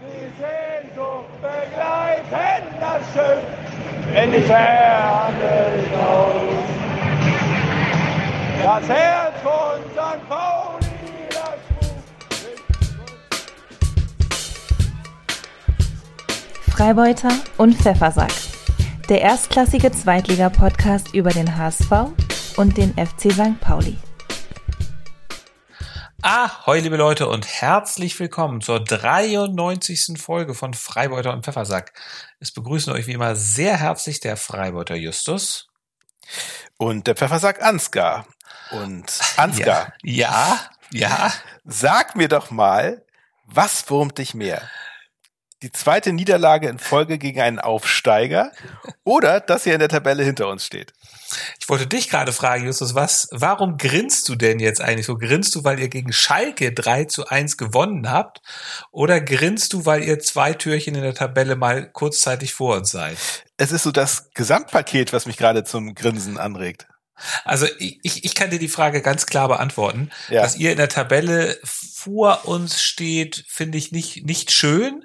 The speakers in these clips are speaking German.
Die Sehnsucht begleiten das Schiff in die Ferne hinaus. Das Herz von St. Pauli, Freibeuter und Pfeffersack. Der erstklassige Zweitliga-Podcast über den HSV und den FC St. Pauli. Ahoi, liebe Leute, und herzlich willkommen zur 93. Folge von Freibeuter und Pfeffersack. Es begrüßen euch wie immer sehr herzlich der Freibeuter Justus. Und der Pfeffersack Ansgar. Und Ansgar, Ja, ja, ja. sag mir doch mal, was wurmt dich mehr? Die zweite Niederlage in Folge gegen einen Aufsteiger oder dass ihr in der Tabelle hinter uns steht? Ich wollte dich gerade fragen, Justus, was, warum grinst du denn jetzt eigentlich so? Grinst du, weil ihr gegen Schalke 3 zu 1 gewonnen habt? Oder grinst du, weil ihr zwei Türchen in der Tabelle mal kurzzeitig vor uns seid? Es ist so das Gesamtpaket, was mich gerade zum Grinsen anregt. Also ich, ich kann dir die Frage ganz klar beantworten. Ja. Dass ihr in der Tabelle vor uns steht, finde ich nicht, nicht schön.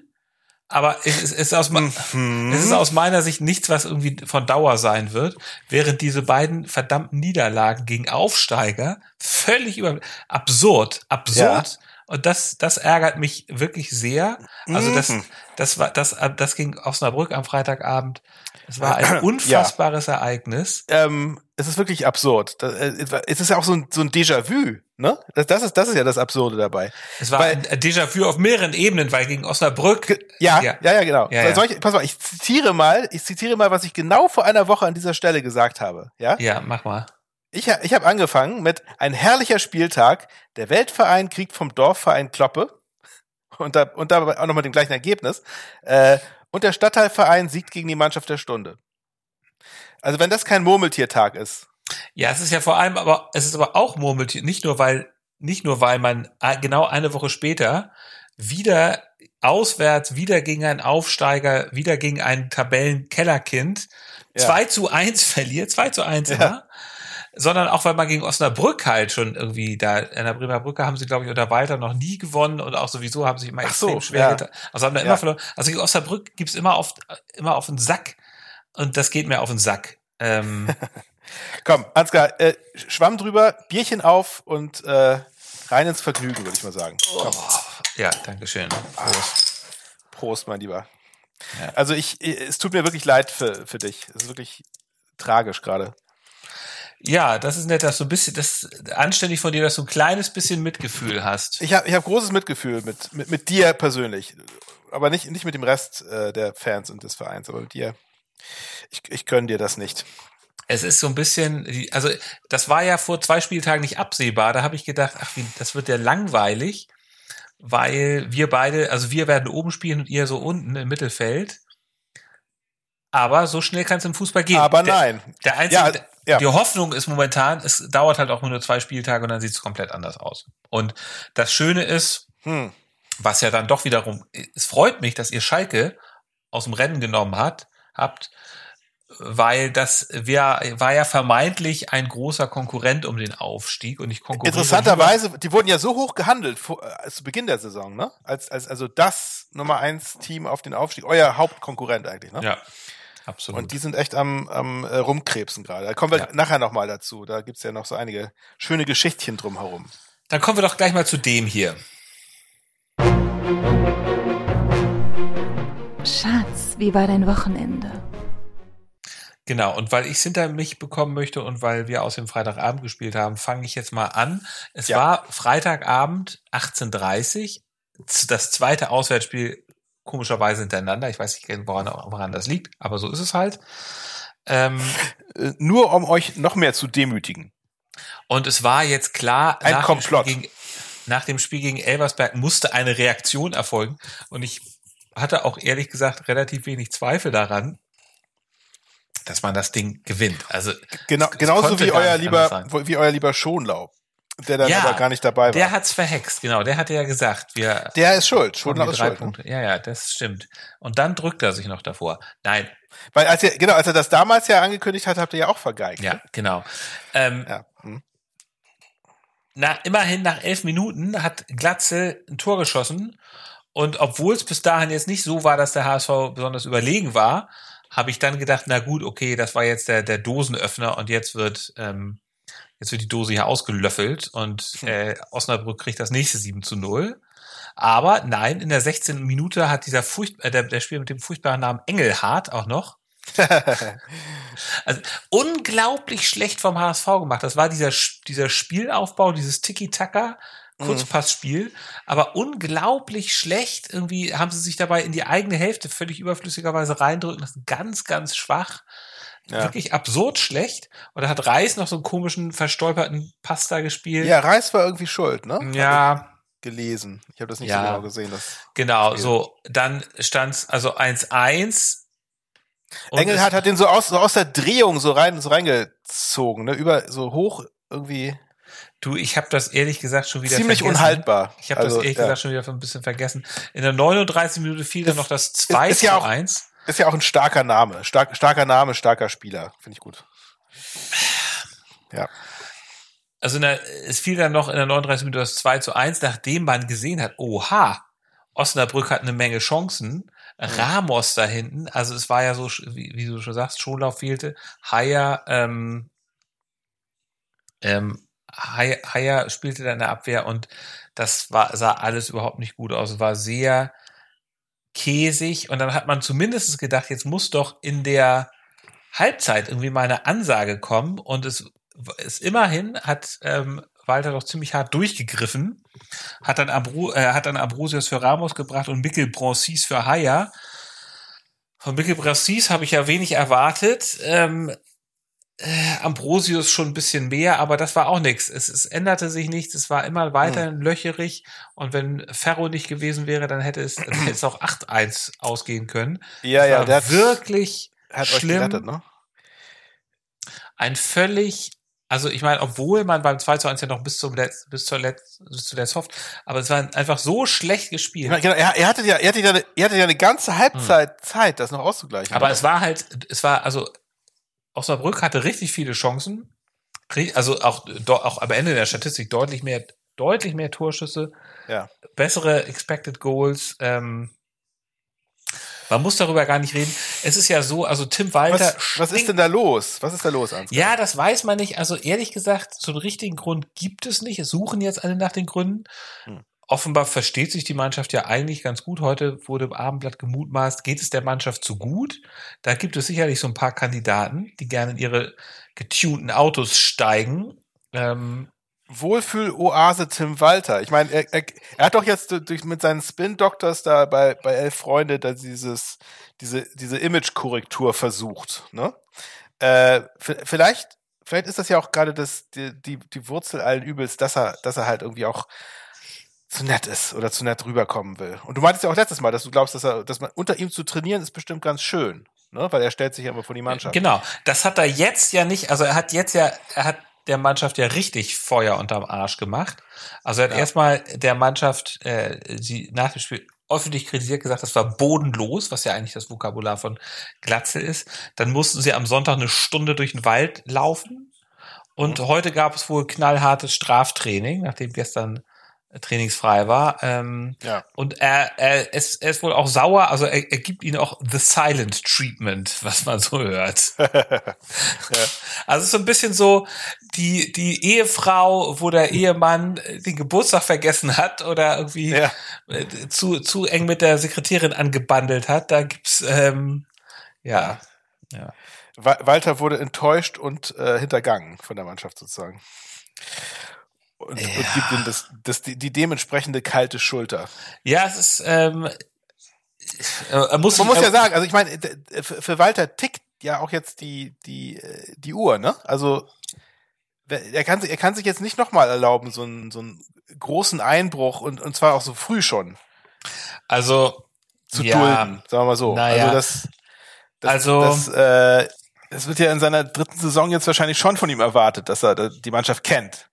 Aber es ist, es, ist aus, Mhm. es ist aus meiner Sicht nichts, was irgendwie von Dauer sein wird, während diese beiden verdammten Niederlagen gegen Aufsteiger völlig über absurd, absurd. Und das, das ärgert mich wirklich sehr. Also das, Mhm. das war, das, das ging Osnabrück am Freitagabend. Es war ein unfassbares Ereignis. Ähm, es ist wirklich absurd. Äh, Es ist ja auch so ein, so ein Déjà-vu, ne? Das, das, ist, das ist ja das Absurde dabei. Es war Weil- ein Déjà-vu auf mehreren Ebenen, weil gegen Osnabrück. Ja, Ja. ja, ja, genau. Ja, ja. Soll ich, pass mal, ich zitiere mal, ich zitiere mal, was ich genau vor einer Woche an dieser Stelle gesagt habe. Ja? Ja, mach mal. Ich, ich habe angefangen mit ein herrlicher Spieltag. Der Weltverein kriegt vom Dorfverein Kloppe. Und, da, und dabei auch noch mit dem gleichen Ergebnis. Äh, und der Stadtteilverein siegt gegen die Mannschaft der Stunde. Also wenn das kein Murmeltiertag ist. Ja, es ist ja vor allem, aber es ist aber auch Murmeltier, nicht nur weil, nicht nur weil man äh, genau eine Woche später wieder auswärts, wieder gegen einen Aufsteiger, wieder gegen ein Tabellenkellerkind Ja. 2 zu 1 verliert, 2 zu 1 Ja. immer, sondern auch weil man gegen Osnabrück halt schon irgendwie da, in der Bremer Brücke haben sie, glaube ich, unter Walter noch nie gewonnen und auch sowieso haben sie immer Ach so, extrem schwer ja. getan. Also haben da Ja. immer verloren. Also gegen Osnabrück gibt's immer auf, immer auf den Sack und das geht mir auf den Sack. Ähm, Komm, Ansgar, äh, Schwamm drüber, Bierchen auf und äh, rein ins Vergnügen, würde ich mal sagen. Komm. ja, Dankeschön. Prost. Prost, mein Lieber. Ja. Also ich, es tut mir wirklich leid für, für dich. Es ist wirklich tragisch gerade. Ja, das ist nett, dass du ein bisschen, das ist anständig von dir, dass du ein kleines bisschen Mitgefühl hast. Ich habe ich hab großes Mitgefühl mit, mit, mit dir persönlich. Aber nicht, nicht mit dem Rest äh, der Fans und des Vereins, aber mit dir. Ich, ich gönn dir das nicht. Es ist so ein bisschen, also das war ja vor zwei Spieltagen nicht absehbar. Da habe ich gedacht, ach, wie, das wird ja langweilig, weil wir beide, also wir werden oben spielen und ihr so unten im Mittelfeld. Aber so schnell kann es im Fußball gehen. Aber der, nein. Der einzige, Ja, ja. die Hoffnung ist momentan, es dauert halt auch nur zwei Spieltage und dann sieht es komplett anders aus. Und das Schöne ist, Hm. was ja dann doch wiederum, es freut mich, dass ihr Schalke aus dem Rennen genommen hat, habt, weil das wär, war ja vermeintlich ein großer Konkurrent um den Aufstieg und ich konkurriere. Interessanterweise, die wurden ja so hoch gehandelt vor, äh, zu Beginn der Saison, ne? Als, als also das Nummer eins Team auf den Aufstieg, euer Hauptkonkurrent eigentlich, ne? Ja, absolut. Und die sind echt am, am äh, rumkrebsen gerade. Da kommen wir Ja. nachher nochmal dazu. Da gibt's ja noch so einige schöne Geschichtchen drumherum. dann kommen wir doch gleich mal zu dem hier. Schatz, wie war dein Wochenende? Genau, und weil ich es hinter mich bekommen möchte und weil wir aus dem Freitagabend gespielt haben, fange ich jetzt mal an. Es Ja. war Freitagabend 18.30 z- das zweite Auswärtsspiel komischerweise hintereinander. Ich weiß nicht, woran, woran das liegt, aber so ist es halt. Ähm, Äh, nur um euch noch mehr zu demütigen. und es war jetzt klar, Ein nach, dem Komplott. Gegen, nach dem Spiel gegen Elversberg musste eine Reaktion erfolgen. Und ich hatte auch ehrlich gesagt relativ wenig Zweifel daran, dass man das Ding gewinnt. Also Genau, es- es genauso konnte wie euer lieber, wie euer lieber Schonlau, der dann Ja, aber gar nicht dabei war. Der hat's verhext, genau. Der hatte ja gesagt, wir Der ist schuld. haben Schonlau die ist schuld. Punkte. Ja, ja, das stimmt. Und dann drückt er sich noch davor. Nein, Weil als er, genau, als er das damals ja angekündigt hat, habt ihr ja auch vergeigt. ja, genau. Ähm, Ja. Hm. na, immerhin nach elf Minuten hat Glatze ein Tor geschossen Und obwohl es bis dahin jetzt nicht so war, dass der HSV besonders überlegen war, habe ich dann gedacht, na gut, okay, das war jetzt der, der Dosenöffner und jetzt wird, ähm, jetzt wird die Dose hier ausgelöffelt und äh, Osnabrück kriegt das nächste 7 zu 0. Aber nein, in der 16. Minute hat dieser Furcht, äh, der, der Spieler mit dem furchtbaren Namen Engelhardt auch noch also unglaublich schlecht vom HSV gemacht. Das war dieser, dieser Spielaufbau, dieses Tiki-Taka, Kurzpassspiel, aber unglaublich schlecht. Irgendwie haben sie sich dabei in die eigene Hälfte völlig überflüssigerweise reindrücken lassen. Ganz, ganz schwach. Ja. Wirklich absurd schlecht. Und da hat Reis noch so einen komischen, verstolperten Pasta gespielt. Ja, Reis war irgendwie schuld, ne? Ja, Gelesen. Ich habe das nicht Ja. so genau gesehen. Das genau. Spiel. So, dann stand's also 1-1. Und Engelhardt hat den so aus, so aus der Drehung so rein, so reingezogen, ne? Über so hoch irgendwie Du, ich habe das ehrlich gesagt schon wieder ziemlich vergessen. unhaltbar. Ich habe Also, das ehrlich ja. gesagt schon wieder ein bisschen vergessen. In der 39 Minute fiel dann noch das 2 ist ja zu auch- 1. Ist ja auch ein starker Name. Stark, starker Name, starker Spieler. Finde ich gut. Ja. Also der, es fiel dann noch in der 39 Minute das 2 zu 1, nachdem man gesehen hat, oha, Osnabrück hat eine Menge Chancen. Ramos da hinten, also es war ja so, wie, wie du schon sagst, Schonlauf fehlte. Haier, ähm, ähm, Haier, spielte da in der Abwehr und das war, sah alles überhaupt nicht gut aus. War sehr käsig und dann hat man zumindest gedacht, jetzt muss doch in der Halbzeit irgendwie mal eine Ansage kommen und es ist immerhin hat ähm, Walter doch ziemlich hart durchgegriffen, hat dann, Abru äh, hat dann Ambrosius für Ramos gebracht und Mikkel Bronsis für Haier. Von Mikkel Bronsis habe ich ja wenig erwartet. Ähm, äh, Ambrosius schon ein bisschen mehr, aber das war auch nichts. Es, es änderte sich nichts. Es war immer weiterhin löcherig. Und wenn Ferro nicht gewesen wäre, dann hätte es, dann hätte es auch 8-1 ausgehen können. Ja, Es ja, der hat, wirklich hat euch schlimm. gerettet, ne? ein völlig, also ich meine, obwohl man beim 2 zu 1 ja noch bis zum Letz, bis zur Letz, bis zuletzt hofft, aber es war einfach so schlecht gespielt. genau, er, er hatte ja, er hatte ja, er hatte ja eine ganze Halbzeit Zeit, das noch auszugleichen. aber es war halt, es war, also Osnabrück hatte richtig viele Chancen, also auch, auch am Ende der Statistik deutlich mehr, deutlich mehr Torschüsse, ja. bessere Expected Goals, ähm, man muss darüber gar nicht reden. Es ist ja so, also Tim Walter. Was, was ist denn da los? Was ist da los, Ansgar? Ja, das weiß man nicht. Also ehrlich gesagt, so einen richtigen Grund gibt es nicht. Es suchen jetzt alle nach den Gründen. Hm. Offenbar versteht sich die Mannschaft ja eigentlich ganz gut. Heute wurde im Abendblatt gemutmaßt, geht es der Mannschaft zu gut? Da gibt es sicherlich so ein paar Kandidaten, die gerne in ihre getunten Autos steigen. Ähm, Wohlfühl-Oase Tim Walter. Ich meine, er, er, er hat doch jetzt durch, mit seinen Spin-Doctors da bei, bei Elf Freunde da dieses, diese, diese Image-Korrektur versucht. Ne? Äh, vielleicht, vielleicht ist das ja auch gerade das, die, die, die Wurzel allen Übels, dass er, dass er halt irgendwie auch zu nett ist oder zu nett rüberkommen will. Und du meintest ja auch letztes Mal, dass du glaubst, dass er, dass man unter ihm zu trainieren ist bestimmt ganz schön, ne? Weil er stellt sich ja immer vor die Mannschaft. Genau, das hat er jetzt ja nicht, also er hat jetzt ja, er hat der Mannschaft ja richtig Feuer unterm Arsch gemacht. Also er hat Ja. erstmal der Mannschaft, äh, sie nach dem Spiel öffentlich kritisiert, gesagt, das war bodenlos, was ja eigentlich das Vokabular von Glatze ist. Dann mussten sie am Sonntag eine Stunde durch den Wald laufen. Und heute gab es wohl knallhartes Straftraining, nachdem gestern trainingsfrei war. Ähm, Ja. und er, er, ist, er ist wohl auch sauer, also er, er gibt ihnen auch The Silent Treatment, was man so hört. Also es ist so ein bisschen so die, die Ehefrau, wo der Ehemann den Geburtstag vergessen hat oder irgendwie Ja. zu, zu eng mit der Sekretärin angebandelt hat. Da gibt's ähm, ja. ja. Wa- Walter wurde enttäuscht und äh, hintergangen von der Mannschaft sozusagen. Und, und gibt ihm das, das, die, die dementsprechende kalte Schulter. Ja, es ist ähm, äh, er muss, Man muss ja sagen, also ich meine, für Walter tickt ja auch jetzt die, die, äh, die Uhr, ne? Also er kann, sich- er kann sich jetzt nicht nochmal erlauben, so einen, so einen großen Einbruch und, und zwar auch so früh schon also zu Ja. dulden, sagen wir mal so. Naja. Also das, das, Also- das, äh, das wird ja in seiner dritten Saison jetzt wahrscheinlich schon von ihm erwartet, dass er die Mannschaft kennt.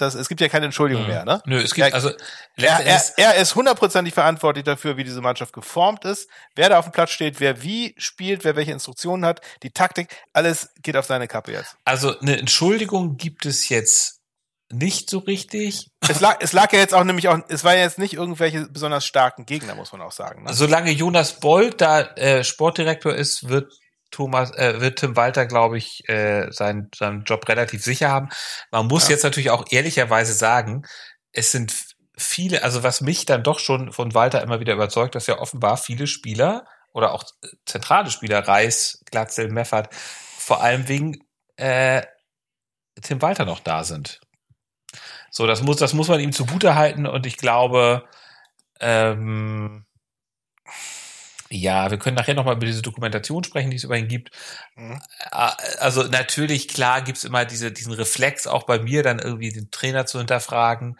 Das, es gibt ja keine Entschuldigung mehr, ne? Nö, es gibt Er- also Er, er, er ist hundertprozentig verantwortlich dafür, wie diese Mannschaft geformt ist, wer da auf dem Platz steht, wer wie spielt, wer welche Instruktionen hat, die Taktik, alles geht auf seine Kappe jetzt. Also eine Entschuldigung gibt es jetzt nicht so richtig. Es lag, es lag ja jetzt auch nämlich auch, es war ja jetzt nicht irgendwelche besonders starken Gegner, muss man auch sagen. Ne? Solange Jonas Bolt da äh, Sportdirektor ist, wird Thomas, äh, wird Tim Walter, glaube ich, äh, seinen, seinen Job relativ sicher haben. Man muss Ja. jetzt natürlich auch ehrlicherweise sagen, es sind viele, also was mich dann doch schon von Walter immer wieder überzeugt, dass ja offenbar viele Spieler oder auch äh, zentrale Spieler, Reis, Glatzel, Meffert, vor allem wegen äh, Tim Walter noch da sind. So, das muss, das muss man ihm zugute halten und ich glaube, ähm, ja, wir können nachher nochmal über diese Dokumentation sprechen, die es über ihn gibt. Mhm. Also natürlich, klar, gibt's immer diese, diesen Reflex, auch bei mir, dann irgendwie den Trainer zu hinterfragen.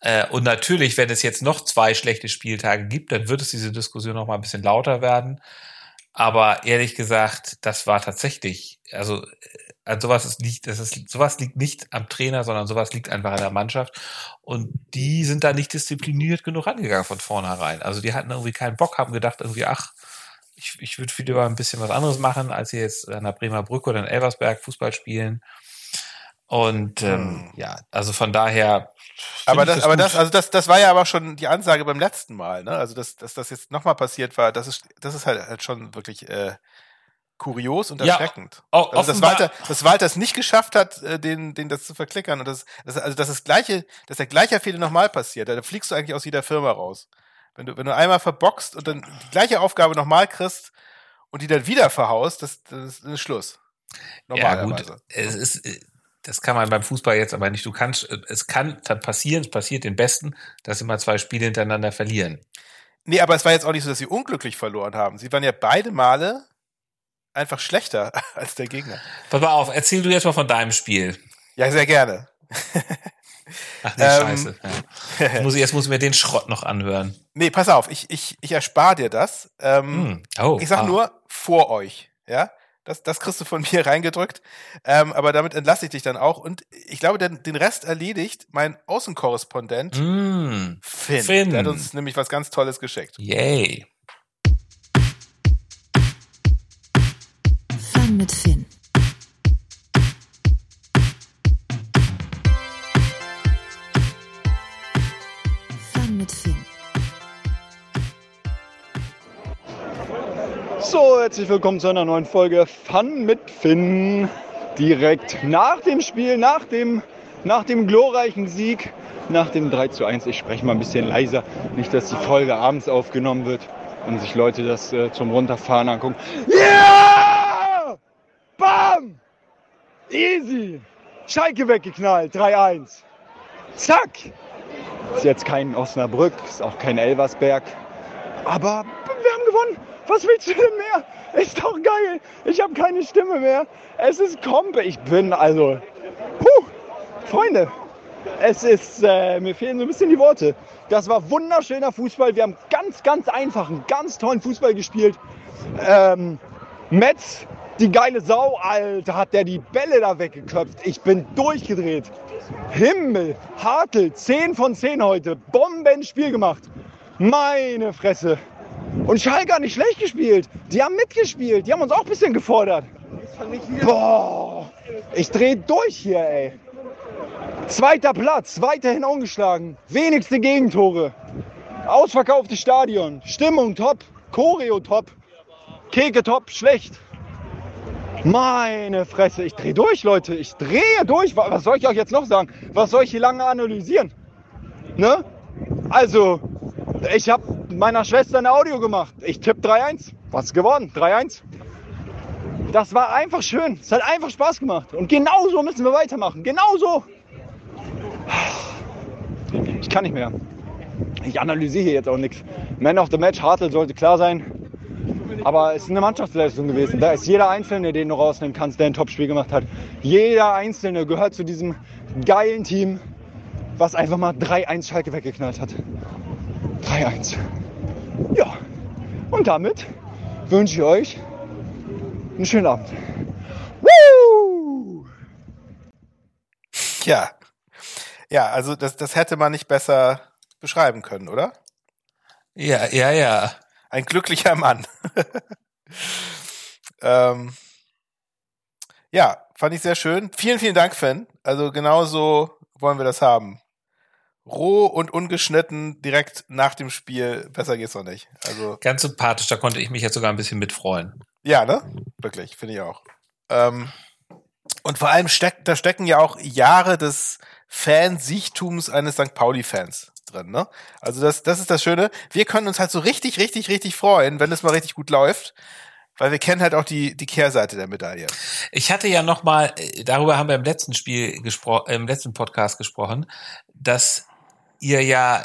Äh, Und natürlich, wenn es jetzt noch zwei schlechte Spieltage gibt, dann wird es diese Diskussion noch mal ein bisschen lauter werden. Aber ehrlich gesagt, das war tatsächlich, also äh, an sowas ist nicht, das ist, sowas liegt nicht am Trainer, sondern sowas liegt einfach an der Mannschaft. Und die sind da nicht diszipliniert genug angegangen von vornherein. Also die hatten irgendwie keinen Bock, haben gedacht irgendwie, ach, ich, ich würde viel lieber ein bisschen was anderes machen, als hier jetzt an der Bremer Brücke oder in Elversberg Fußball spielen. Und ähm, Hm. ja, also von daher. Aber ich das, aber gut. das, also das, das war ja aber schon die Ansage beim letzten Mal, ne? Also dass, dass das jetzt nochmal passiert war, das ist, das ist halt, halt schon wirklich äh, kurios und Ja, erschreckend. o- also dass Walter, dass Walter es nicht geschafft hat, äh, den, den das zu verklickern und das, das also dass das gleiche, dass der gleiche Fehler nochmal passiert, da fliegst du eigentlich aus jeder Firma raus. Wenn du, wenn du einmal verboxt und dann die gleiche Aufgabe nochmal kriegst und die dann wieder verhaust, das, das ist Schluss. Ja, gut. Es ist, äh, das kann man beim Fußball jetzt aber nicht. Du kannst, äh, es kann dann passieren, es passiert den Besten, dass sie mal zwei Spiele hintereinander verlieren. Nee, aber es war jetzt auch nicht so, dass sie unglücklich verloren haben. Sie waren ja beide Male einfach schlechter als der Gegner. Pass mal auf, erzähl du jetzt mal von deinem Spiel. Ja, sehr gerne. Ach nee, Ähm. scheiße. Ja. Jetzt, muss ich, jetzt muss ich mir den Schrott noch anhören. Nee, pass auf, ich, ich, ich erspare dir das. Ähm, Hm. Oh, ich sag ah. nur vor euch, ja. Das, das kriegst du von mir reingedrückt. Ähm, aber damit entlasse ich dich dann auch. Und ich glaube, den, den Rest erledigt mein Außenkorrespondent Mm. Finn. Finn. Der hat uns nämlich was ganz Tolles geschickt. Yay. Mit Finn. So, herzlich willkommen zu einer neuen Folge Fun mit Finn. Direkt nach dem Spiel, nach dem, nach dem glorreichen Sieg, nach dem 3 zu 1. Ich spreche mal ein bisschen leiser, nicht, dass die Folge abends aufgenommen wird und sich Leute das äh, zum Runterfahren angucken. Ja! Easy! Schalke weggeknallt, 3-1. Zack! Ist jetzt kein Osnabrück, ist auch kein Elversberg. Aber wir haben gewonnen. Was willst du denn mehr? Ist doch geil. Ich habe keine Stimme mehr. Es ist Kompe. Ich bin also. Puh, Freunde. Es ist, äh, mir fehlen so ein bisschen die Worte. Das war wunderschöner Fußball. Wir haben ganz, ganz einfachen, ganz tollen Fußball gespielt. Ähm, Metz, die geile Sau, Alter, hat der die Bälle da weggeköpft. Ich bin durchgedreht. Himmel, Hartl, 10 von 10 heute. Bombenspiel gemacht. Meine Fresse. Und Schalke hat nicht schlecht gespielt. Die haben mitgespielt. Die haben uns auch ein bisschen gefordert. Boah, ich dreh durch hier, ey. Zweiter Platz, weiterhin ungeschlagen. Wenigste Gegentore. Ausverkauftes Stadion. Stimmung top. Choreo top. Keke top, schlecht. Meine Fresse, ich dreh durch, Leute. Ich drehe durch. Wa- Was soll ich euch jetzt noch sagen? Was soll ich hier lange analysieren? Ne? Also, ich habe meiner Schwester ein Audio gemacht. Ich tippe 3-1. Was geworden? 3-1. Das war einfach schön. Es hat einfach Spaß gemacht. Und genau so müssen wir weitermachen. Genau so. Ich kann nicht mehr. Ich analysiere hier jetzt auch nichts. Man of the Match, Hartl sollte klar sein. Aber es ist eine Mannschaftsleistung gewesen. Da ist jeder Einzelne, den du rausnehmen kannst, der ein Topspiel gemacht hat. Jeder Einzelne gehört zu diesem geilen Team, was einfach mal 3-1 Schalke weggeknallt hat. 3-1. Ja, und damit wünsche ich euch einen schönen Abend. Woo! Ja. Ja, also das, das hätte man nicht besser beschreiben können, oder? Ja, ja, ja. Ein glücklicher Mann. ähm, ja, fand ich sehr schön. Vielen, vielen Dank, Fan. Also genauso wollen wir das haben. Roh und ungeschnitten direkt nach dem Spiel. Besser geht's doch nicht. Also, Ganz sympathisch, da konnte ich mich jetzt sogar ein bisschen mitfreuen. ja, ne? Wirklich, finde ich auch. Ähm, und vor allem steckt, da stecken ja auch Jahre des Fansichtums eines St. Pauli-Fans drin, ne? Also das, das ist das Schöne. Wir können uns halt so richtig, richtig, richtig freuen, wenn es mal richtig gut läuft. Weil wir kennen halt auch die, die Kehrseite der Medaille. Ich hatte ja noch mal, äh, darüber haben wir im letzten Spiel gesprochen, im letzten Podcast gesprochen, dass ihr ja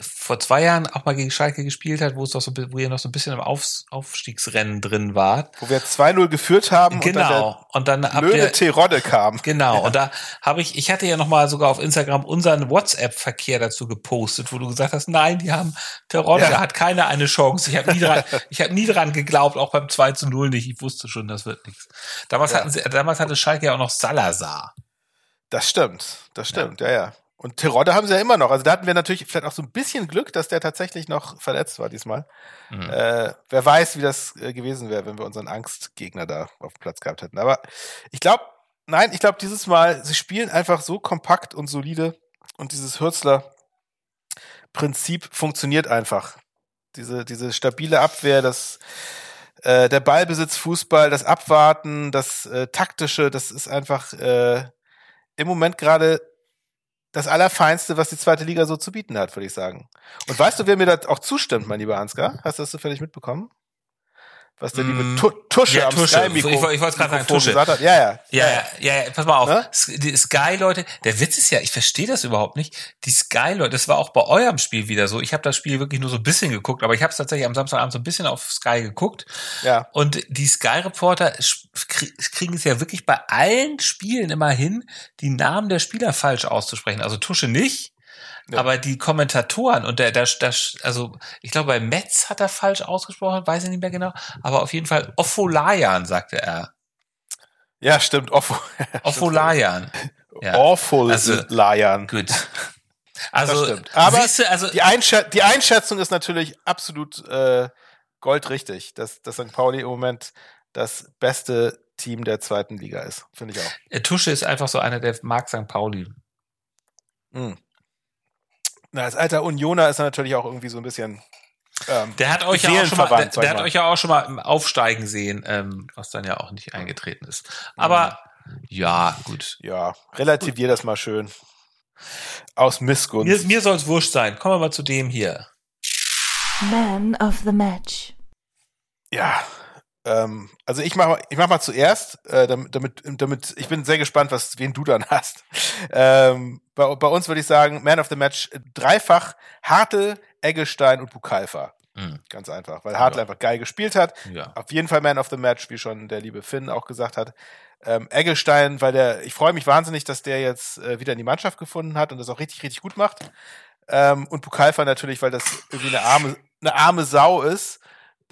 vor zwei Jahren auch mal gegen Schalke gespielt habt, wo es doch so, wo ihr noch so ein bisschen im Aufs Aufstiegsrennen drin wart. Wo wir 2-0 geführt haben Genau. Und dann, und dann der blöde Terodde kam. genau. Und da habe ich, ich hatte ja noch mal sogar auf Instagram unseren WhatsApp-Verkehr dazu gepostet, wo du gesagt hast, nein, die haben Terodde, Ja. der hat keine eine Chance. Ich habe nie dran, ich habe nie dran geglaubt, auch beim 2 zu 0 nicht. Ich wusste schon, das wird nichts. Damals Ja. hatten sie, damals hatte Schalke ja auch noch Salazar. Das stimmt, das stimmt, ja, ja. Und Terodde haben sie ja immer noch. Also da hatten wir natürlich vielleicht auch so ein bisschen Glück, dass der tatsächlich noch verletzt war diesmal. Mhm. Äh, wer weiß, wie das äh, gewesen wäre, wenn wir unseren Angstgegner da auf dem Platz gehabt hätten. Aber ich glaube, nein, ich glaube dieses Mal, sie spielen einfach so kompakt und solide und dieses Hürzler-Prinzip funktioniert einfach. Diese, diese stabile Abwehr, das äh, der Ballbesitz, Fußball, das Abwarten, das äh, taktische, das ist einfach äh, im Moment gerade das Allerfeinste, was die zweite Liga so zu bieten hat, würde ich sagen. Und weißt du, wer mir da auch zustimmt, mein lieber Ansgar? Hast du das zufällig mitbekommen? Was der liebe Mm, tu Tusche ja, am Tusche. Sky-Mikro Ich wollte- ich wollte gerade sagen, Tusche. gesagt hat? Ja, ja. Ja, ja, ja, ja, pass mal auf. Ne? Die Sky-Leute, der Witz ist ja, ich verstehe das überhaupt nicht. Die Sky-Leute, das war auch bei eurem Spiel wieder so. Ich habe das Spiel wirklich nur so ein bisschen geguckt, aber ich habe es tatsächlich am Samstagabend so ein bisschen auf Sky geguckt. Ja. Und die Sky-Reporter kriegen es ja wirklich bei allen Spielen immer hin, die Namen der Spieler falsch auszusprechen. Also Tusche nicht. Ja. Aber die Kommentatoren und der, der, der, also ich glaube bei Metz hat er falsch ausgesprochen, weiß ich nicht mehr genau, aber auf jeden Fall Offolayan sagte er. Ja, stimmt. Awful, Offolayan. Ja. awful Also-. Gut. Also. Aber du, also, Die, Einschä die Einschätzung ist natürlich absolut äh, goldrichtig, dass, dass St. Pauli im Moment das beste Team der zweiten Liga ist. Finde ich auch. äh, Tusche ist einfach so einer, der mag St. Pauli. Mhm. Na, als alter Unioner ist er natürlich auch irgendwie so ein bisschen. Ähm, Der hat euch ja auch schon mal, der, der hat mal. euch ja auch schon mal im Aufsteigen sehen, ähm, was dann ja auch nicht eingetreten ist. Aber ja, gut. ja, relativier das mal schön. Aus Missgunst. Mir, mir soll es wurscht sein. Kommen wir mal zu dem hier. Man of the Match. Ja, ähm, also ich mach, mal- ich mach mal zuerst, äh, damit, damit, damit, ich bin sehr gespannt, was, wen du dann hast. Ähm, bei, bei uns würde ich sagen, Man of the Match äh, dreifach Hartl, Eggestein und Bukalfa. Hm, Ganz einfach, weil Hartl Ja. einfach geil gespielt hat. ja. Auf jeden Fall Man of the Match, wie schon der liebe Finn auch gesagt hat. Ähm, Eggestein, weil der, ich freue mich wahnsinnig, dass der jetzt äh, wieder in die Mannschaft gefunden hat und das auch richtig, richtig gut macht. Ähm, und Bukalfa natürlich, weil das irgendwie eine arme, eine arme Sau ist,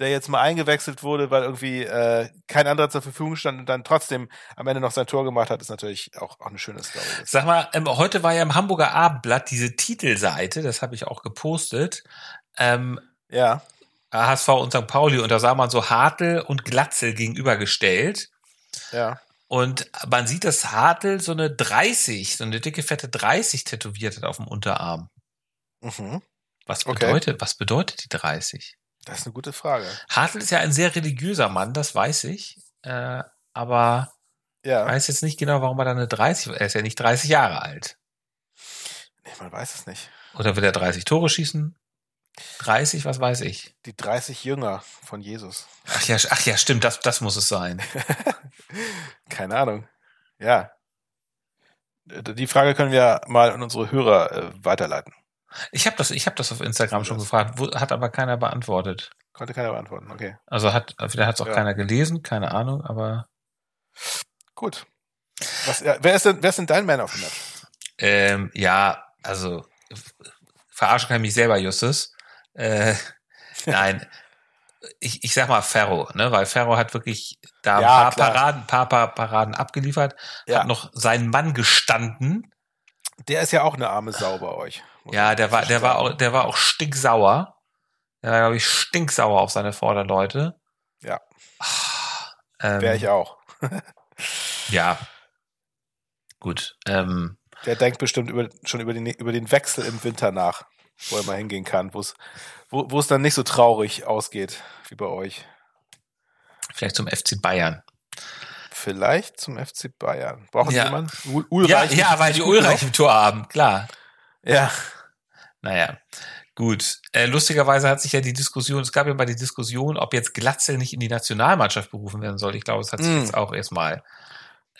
der jetzt mal eingewechselt wurde, weil irgendwie äh, kein anderer zur Verfügung stand und dann trotzdem am Ende noch sein Tor gemacht hat, ist natürlich auch, auch eine schöne Story. Sag mal, ähm, heute war ja im Hamburger Abendblatt diese Titelseite, das habe ich auch gepostet. Ähm, Ja, HSV und St. Pauli und da sah man so Hartl und Glatzel gegenübergestellt. ja. Und man sieht, dass Hartl so eine 30, so eine dicke, fette 30 tätowiert hat auf dem Unterarm. Mhm. Was Okay. bedeutet, was bedeutet die 30? Das ist eine gute Frage. Hartl ist ja ein sehr religiöser Mann, das weiß ich. Äh, aber Ja, weiß jetzt nicht genau, warum er da eine 30, er ist ja nicht 30 Jahre alt. nee, man weiß es nicht. Oder will er 30 Tore schießen? 30, was weiß ich. Die 30 Jünger von Jesus. Ach ja, ach ja, stimmt, das, das muss es sein. Keine Ahnung. Ja. Die Frage können wir mal an unsere Hörer äh, weiterleiten. Ich habe das, ich habe das auf Instagram schon gefragt, wo, hat aber keiner beantwortet. Konnte keiner beantworten. Okay. Also hat, vielleicht hat es auch Ja. keiner gelesen, keine Ahnung, aber Gut. Was, ja, wer, ist denn, wer ist denn dein Man of the Match? ähm, ja, also verarschen kann ich mich selber, Justus. Äh, nein, ich, ich sag mal Ferro, ne, weil Ferro hat wirklich da ein Ja, paar klar. Paraden, paar, paar Paraden abgeliefert, Ja. hat noch seinen Mann gestanden. Der ist ja auch eine arme Sau bei euch. Ja, der war, der war auch, der war auch stinksauer. Der war, glaube ich, stinksauer auf seine Vorderleute. Ja. Ähm, Wäre ich auch. Ja. Gut. Ähm, Der denkt bestimmt über, schon über den, über den Wechsel im Winter nach, wo er mal hingehen kann, wo es, wo, es dann nicht so traurig ausgeht wie bei euch. Vielleicht zum FC Bayern. Vielleicht zum FC Bayern. Brauchen Ja. Sie jemanden? Ja, Ulreich? ja, weil die Ulreich im Tor haben, klar. Ja. Naja, gut. Äh, lustigerweise hat sich ja die Diskussion, es gab ja mal die Diskussion, ob jetzt Glatzel nicht in die Nationalmannschaft berufen werden soll. Ich glaube, es hat sich Mm. jetzt auch erstmal.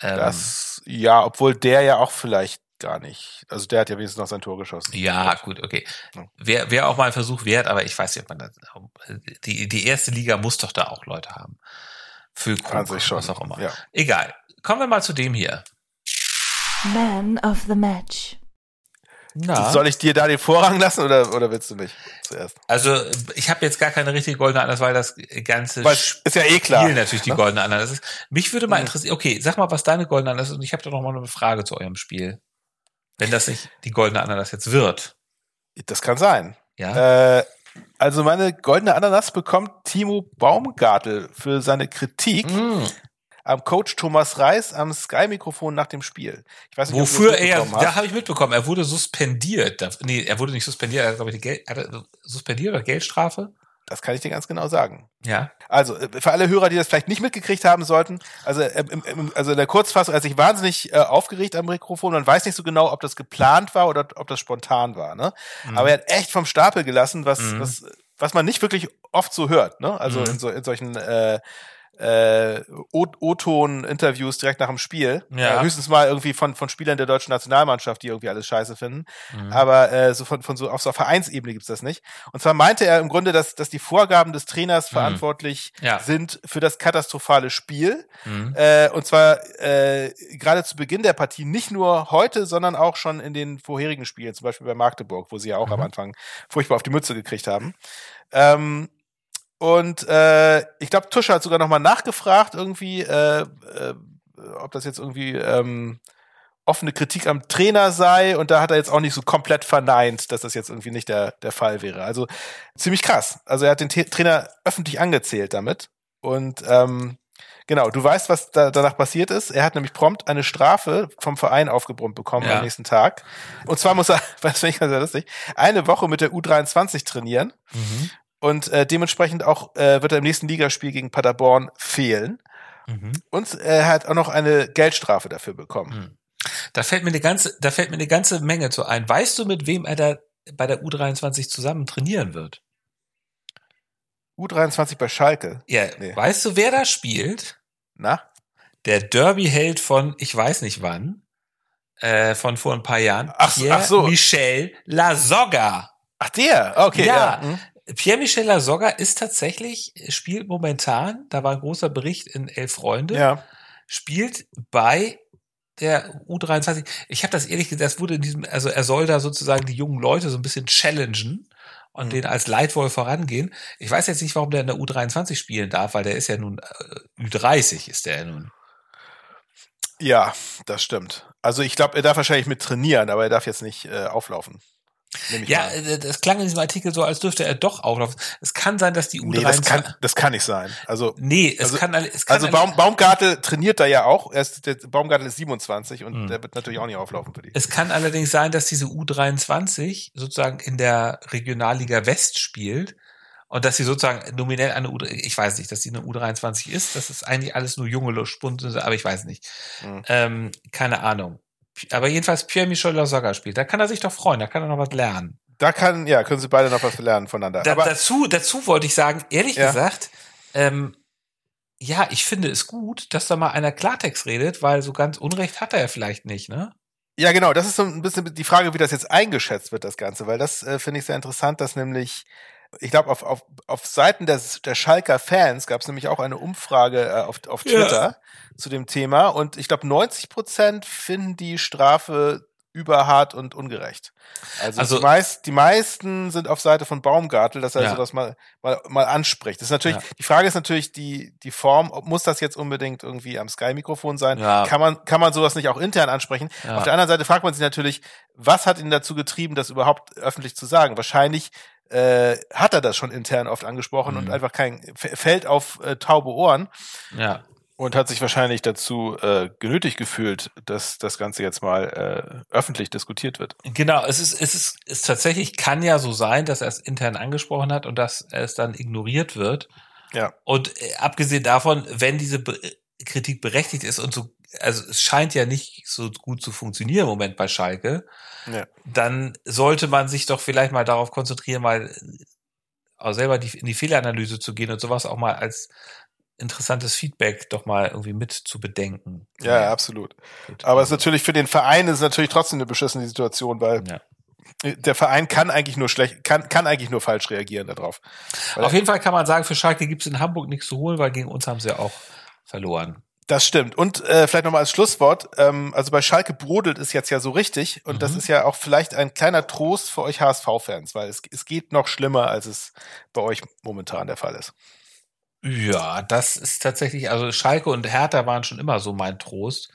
Ähm, Das, ja, obwohl der ja auch vielleicht gar nicht. Also der hat ja wenigstens noch sein Tor geschossen. ja, gut, okay. Ja. Wäre wär auch mal ein Versuch wert, aber ich weiß nicht, ob man das, die, die erste Liga muss doch da auch Leute haben. Für schon. was auch immer. Ja. Egal. Kommen wir mal zu dem hier. Man of the Match. Na, Soll ich dir da den Vorrang lassen oder, oder willst du mich zuerst? also ich habe jetzt gar keine richtige goldene Ananas, weil das ganze Weil ist ja eh klar. Spiel natürlich die ne? goldene Ananas ist. Mich würde mal Mhm. interessieren, okay, sag mal, was deine goldene Ananas ist und ich habe da noch mal eine Frage zu eurem Spiel. Wenn das nicht die goldene Ananas jetzt wird. Das kann sein. Ja. Äh, also meine goldene Ananas bekommt Timo Baumgartel für seine Kritik Mm. Am Coach Thomas Reis am Sky-Mikrofon nach dem Spiel. Ich weiß nicht, Wofür er, da habe ich mitbekommen, er wurde suspendiert. Nee, er wurde nicht suspendiert, er hat, glaube ich, die Geld, hat er suspendiert oder Geldstrafe? Das kann ich dir ganz genau sagen. Ja. Also, äh, für alle Hörer, die das vielleicht nicht mitgekriegt haben sollten, also, äh, im, im, also in der Kurzfassung, er hat sich wahnsinnig äh, aufgeregt am Mikrofon. Man weiß nicht so genau, ob das geplant war oder ob das spontan war. Ne? Mhm. Aber er hat echt vom Stapel gelassen, was, Mhm. was, was man nicht wirklich oft so hört. Ne? Also Mhm. in, so, in solchen äh, äh, O-Ton-Interviews direkt nach dem Spiel. Ja. Äh, höchstens mal irgendwie von, von Spielern der deutschen Nationalmannschaft, die irgendwie alles scheiße finden. Mhm. Aber äh, so von, von so auf so einer Vereinsebene gibt's das nicht. Und zwar meinte er im Grunde, dass, dass die Vorgaben des Trainers Mhm. verantwortlich Ja. sind für das katastrophale Spiel. Mhm. Äh, und zwar äh, gerade zu Beginn der Partie, nicht nur heute, sondern auch schon in den vorherigen Spielen, zum Beispiel bei Magdeburg, wo sie ja auch am Mhm. Anfang furchtbar auf die Mütze gekriegt haben. Ähm, und äh, ich glaube, Tuscher hat sogar nochmal nachgefragt, irgendwie, äh, äh, ob das jetzt irgendwie ähm, offene Kritik am Trainer sei. Und da hat er jetzt auch nicht so komplett verneint, dass das jetzt irgendwie nicht der, der Fall wäre. Also ziemlich krass. Also er hat den T Trainer öffentlich angezählt damit. Und ähm, genau, du weißt, was da, danach passiert ist. Er hat nämlich prompt eine Strafe vom Verein aufgebrummt bekommen Ja. am nächsten Tag. Und zwar muss er, das finde ich ganz lustig, eine Woche mit der U23 trainieren. Mhm. Und äh, dementsprechend auch äh, wird er im nächsten Ligaspiel gegen Paderborn fehlen. Mhm. Und er hat auch noch eine Geldstrafe dafür bekommen. Mhm. Da fällt mir eine ganze, da fällt mir eine ganze Menge zu ein. Weißt du, mit wem er da bei der U23 zusammen trainieren wird? U23 bei Schalke. Ja, Nee. weißt du, wer da spielt? Na? Der Derby-Held von, ich weiß nicht wann, äh, von vor ein paar Jahren, Ach, ach so. Michel Lasogga. Ach, der? Okay, ja. Ja. Pierre-Michel Lasogga ist tatsächlich, spielt momentan, da war ein großer Bericht in Elf Freunde, Ja. spielt bei der U23. Ich habe das ehrlich gesagt, das wurde in diesem, also er soll da sozusagen die jungen Leute so ein bisschen challengen und Mhm. denen als Leitwolf vorangehen. Ich weiß jetzt nicht, warum der in der U23 spielen darf, weil der ist ja nun äh, Ü30 ist der ja nun. Ja, das stimmt. Also ich glaube, er darf wahrscheinlich mit trainieren, aber er darf jetzt nicht äh, auflaufen. Ja, äh, das klang in diesem Artikel so, als dürfte er doch auflaufen. Es kann sein, dass die U23 nee, das kann, das kann nicht sein. Also, Nee, es Also- kann es kann also Baum, Baumgartel trainiert da ja auch. Er ist, der Baumgartel ist 27 und Mhm. der wird natürlich auch nicht auflaufen für die. Es kann allerdings sein, dass diese U23 sozusagen in der Regionalliga West spielt und dass sie sozusagen nominell eine U, ich weiß nicht, dass sie eine U23 ist, das ist eigentlich alles nur junge Spunde, aber ich weiß nicht. Mhm. Ähm, keine Ahnung. Aber jedenfalls Pierre-Michel Lasogga spielt. Da kann er sich doch freuen, da kann er noch was lernen. Da kann, ja, können sie beide noch was lernen voneinander. Da, aber dazu, dazu wollte ich sagen, ehrlich Ja. gesagt, ähm, ja, ich finde es gut, dass da mal einer Klartext redet, weil so ganz Unrecht hat er ja vielleicht nicht, ne? Ja, genau, das ist so ein bisschen die Frage, wie das jetzt eingeschätzt wird, das Ganze, weil das äh, finde ich sehr interessant, dass nämlich, ich glaube, auf, auf, auf Seiten des, der Schalker Fans gab es nämlich auch eine Umfrage äh, auf, auf Ja. Twitter zu dem Thema und ich glaube, 90 Prozent finden die Strafe überhart und ungerecht. Also, Also- die, meist, die meisten sind auf Seite von Baumgartel, dass er Ja. so das mal, mal, mal anspricht. Das ist natürlich, Ja. die Frage ist natürlich die, die Form, ob, muss das jetzt unbedingt irgendwie am Sky-Mikrofon sein? Ja. Kann man, kann man sowas nicht auch intern ansprechen? Ja. Auf der anderen Seite fragt man sich natürlich, was hat ihn dazu getrieben, das überhaupt öffentlich zu sagen? Wahrscheinlich äh, hat er das schon intern oft angesprochen Mhm. und einfach kein fällt auf äh, taube Ohren. Ja. Und hat sich wahrscheinlich dazu äh, genötigt gefühlt, dass das Ganze jetzt mal äh, öffentlich diskutiert wird. Genau, es ist, es ist, es tatsächlich kann ja so sein, dass er es intern angesprochen hat und dass es dann ignoriert wird. Ja. Und äh, abgesehen davon, wenn diese Be Kritik berechtigt ist und so, also es scheint ja nicht so gut zu funktionieren im Moment bei Schalke, Ja. dann sollte man sich doch vielleicht mal darauf konzentrieren, mal auch selber die, in die Fehleranalyse zu gehen und sowas auch mal als interessantes Feedback doch mal irgendwie mit zu bedenken. Ja, ja, absolut. Gut. Aber es ist natürlich für den Verein ist natürlich trotzdem eine beschissene Situation, weil Ja. der Verein kann eigentlich nur schlecht, kann, kann eigentlich nur falsch reagieren darauf. Weil- Auf jeden Fall kann man sagen, für Schalke gibt es in Hamburg nichts zu holen, weil gegen uns haben sie ja auch verloren. Das stimmt. Und äh, vielleicht nochmal als Schlusswort, ähm, also bei Schalke brodelt es jetzt ja so richtig und das Mhm. ist ja auch vielleicht ein kleiner Trost für euch HSV-Fans, weil es, es geht noch schlimmer, als es bei euch momentan der Fall ist. Ja, das ist tatsächlich, also Schalke und Hertha waren schon immer so mein Trost.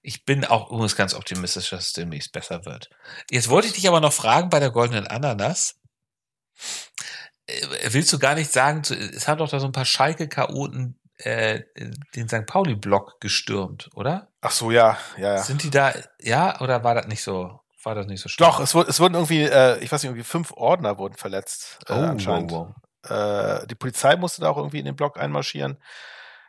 Ich bin auch übrigens ganz optimistisch, dass es demnächst besser wird. Jetzt wollte ich dich aber noch fragen bei der goldenen Ananas. Äh, Willst du gar nicht sagen, es haben doch da so ein paar Schalke-Chaoten äh, den St. Pauli-Block gestürmt, oder? Ach so, ja, ja, ja. Sind die da, ja, oder war das nicht so, war das nicht so schlimm? Doch, es, wurde, es wurden irgendwie, äh, ich weiß nicht, irgendwie fünf Ordner wurden verletzt äh, oh, anscheinend. wow, wow. Äh, die Polizei musste da auch irgendwie in den Block einmarschieren.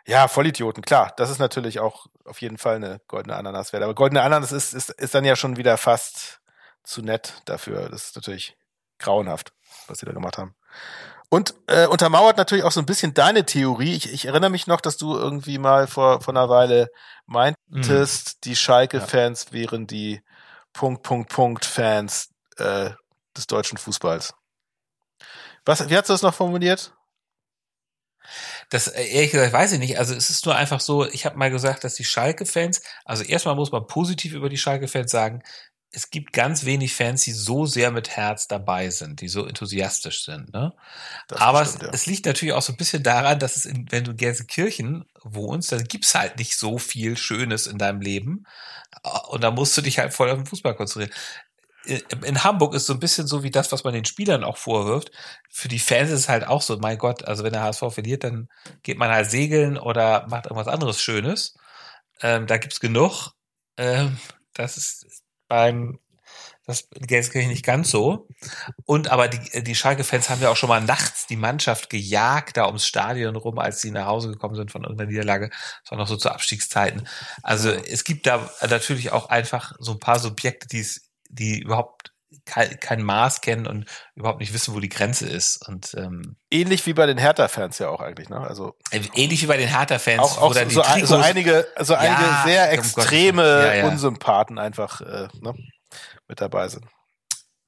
Ja, Vollidioten, klar. Das ist natürlich auch auf jeden Fall eine goldene Ananas wert. Aber goldene Ananas ist, ist, ist dann ja schon wieder fast zu nett dafür. Das ist natürlich grauenhaft, was sie da gemacht haben. Und äh, untermauert natürlich auch so ein bisschen deine Theorie. Ich, ich erinnere mich noch, dass du irgendwie mal vor, vor einer Weile meintest, die Schalke-Fans wären die Punkt, Punkt, Punkt Fans äh, des deutschen Fußballs. Was, wie hast du das noch formuliert? Das äh, ehrlich gesagt weiß ich nicht. Also es ist nur einfach so, ich habe mal gesagt, dass die Schalke-Fans, also erstmal muss man positiv über die Schalke-Fans sagen, es gibt ganz wenig Fans, die so sehr mit Herz dabei sind, die so enthusiastisch sind. Ne? Das Aber bestimmt, ja. es, es liegt natürlich auch so ein bisschen daran, dass es, in, wenn du in Gelsenkirchen wohnst, dann gibt's halt nicht so viel Schönes in deinem Leben. Und da musst du dich halt voll auf den Fußball konzentrieren. In in Hamburg ist so ein bisschen so wie das, was man den Spielern auch vorwirft. Für die Fans ist es halt auch so, mein Gott, also wenn der HSV verliert, dann geht man halt segeln oder macht irgendwas anderes Schönes. Ähm, da gibt's genug. Ähm, das ist beim das Gelsenkirchen nicht ganz so. Und aber die, die Schalke-Fans haben ja auch schon mal nachts die Mannschaft gejagt da ums Stadion rum, als sie nach Hause gekommen sind von irgendeiner Niederlage. Das war noch so zu Abstiegszeiten. Also es gibt da natürlich auch einfach so ein paar Subjekte, die es, die überhaupt kein, kein Maß kennen und überhaupt nicht wissen, wo die Grenze ist. Und ähm, Ähnlich wie bei den Hertha-Fans ja auch eigentlich, ne? Also ähnlich wie bei den Hertha-Fans, auch, wo auch dann so, die so, so einige, so einige Ja, sehr extreme. Ja, ja. Unsympathen einfach äh, ne, mit dabei sind.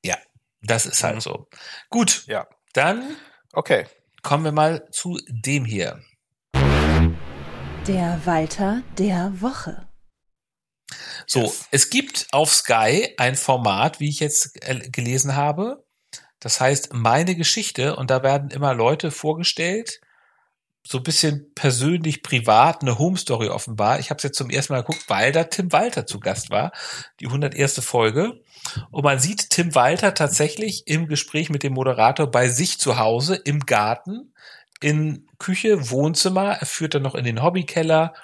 Ja, das ist halt Mhm. so. Gut, Ja. dann Okay. kommen wir mal zu dem hier. Der Walter der Woche. So, Yes. es gibt auf Sky ein Format, wie ich jetzt äh, gelesen habe. Das heißt meine Geschichte und da werden immer Leute vorgestellt, so ein bisschen persönlich privat, eine Home Story offenbar. Ich habe es jetzt zum ersten Mal geguckt, weil da Tim Walter zu Gast war, die 101. Folge. Und man sieht Tim Walter tatsächlich im Gespräch mit dem Moderator bei sich zu Hause im Garten, in Küche, Wohnzimmer. Er führt dann noch in den Hobbykeller.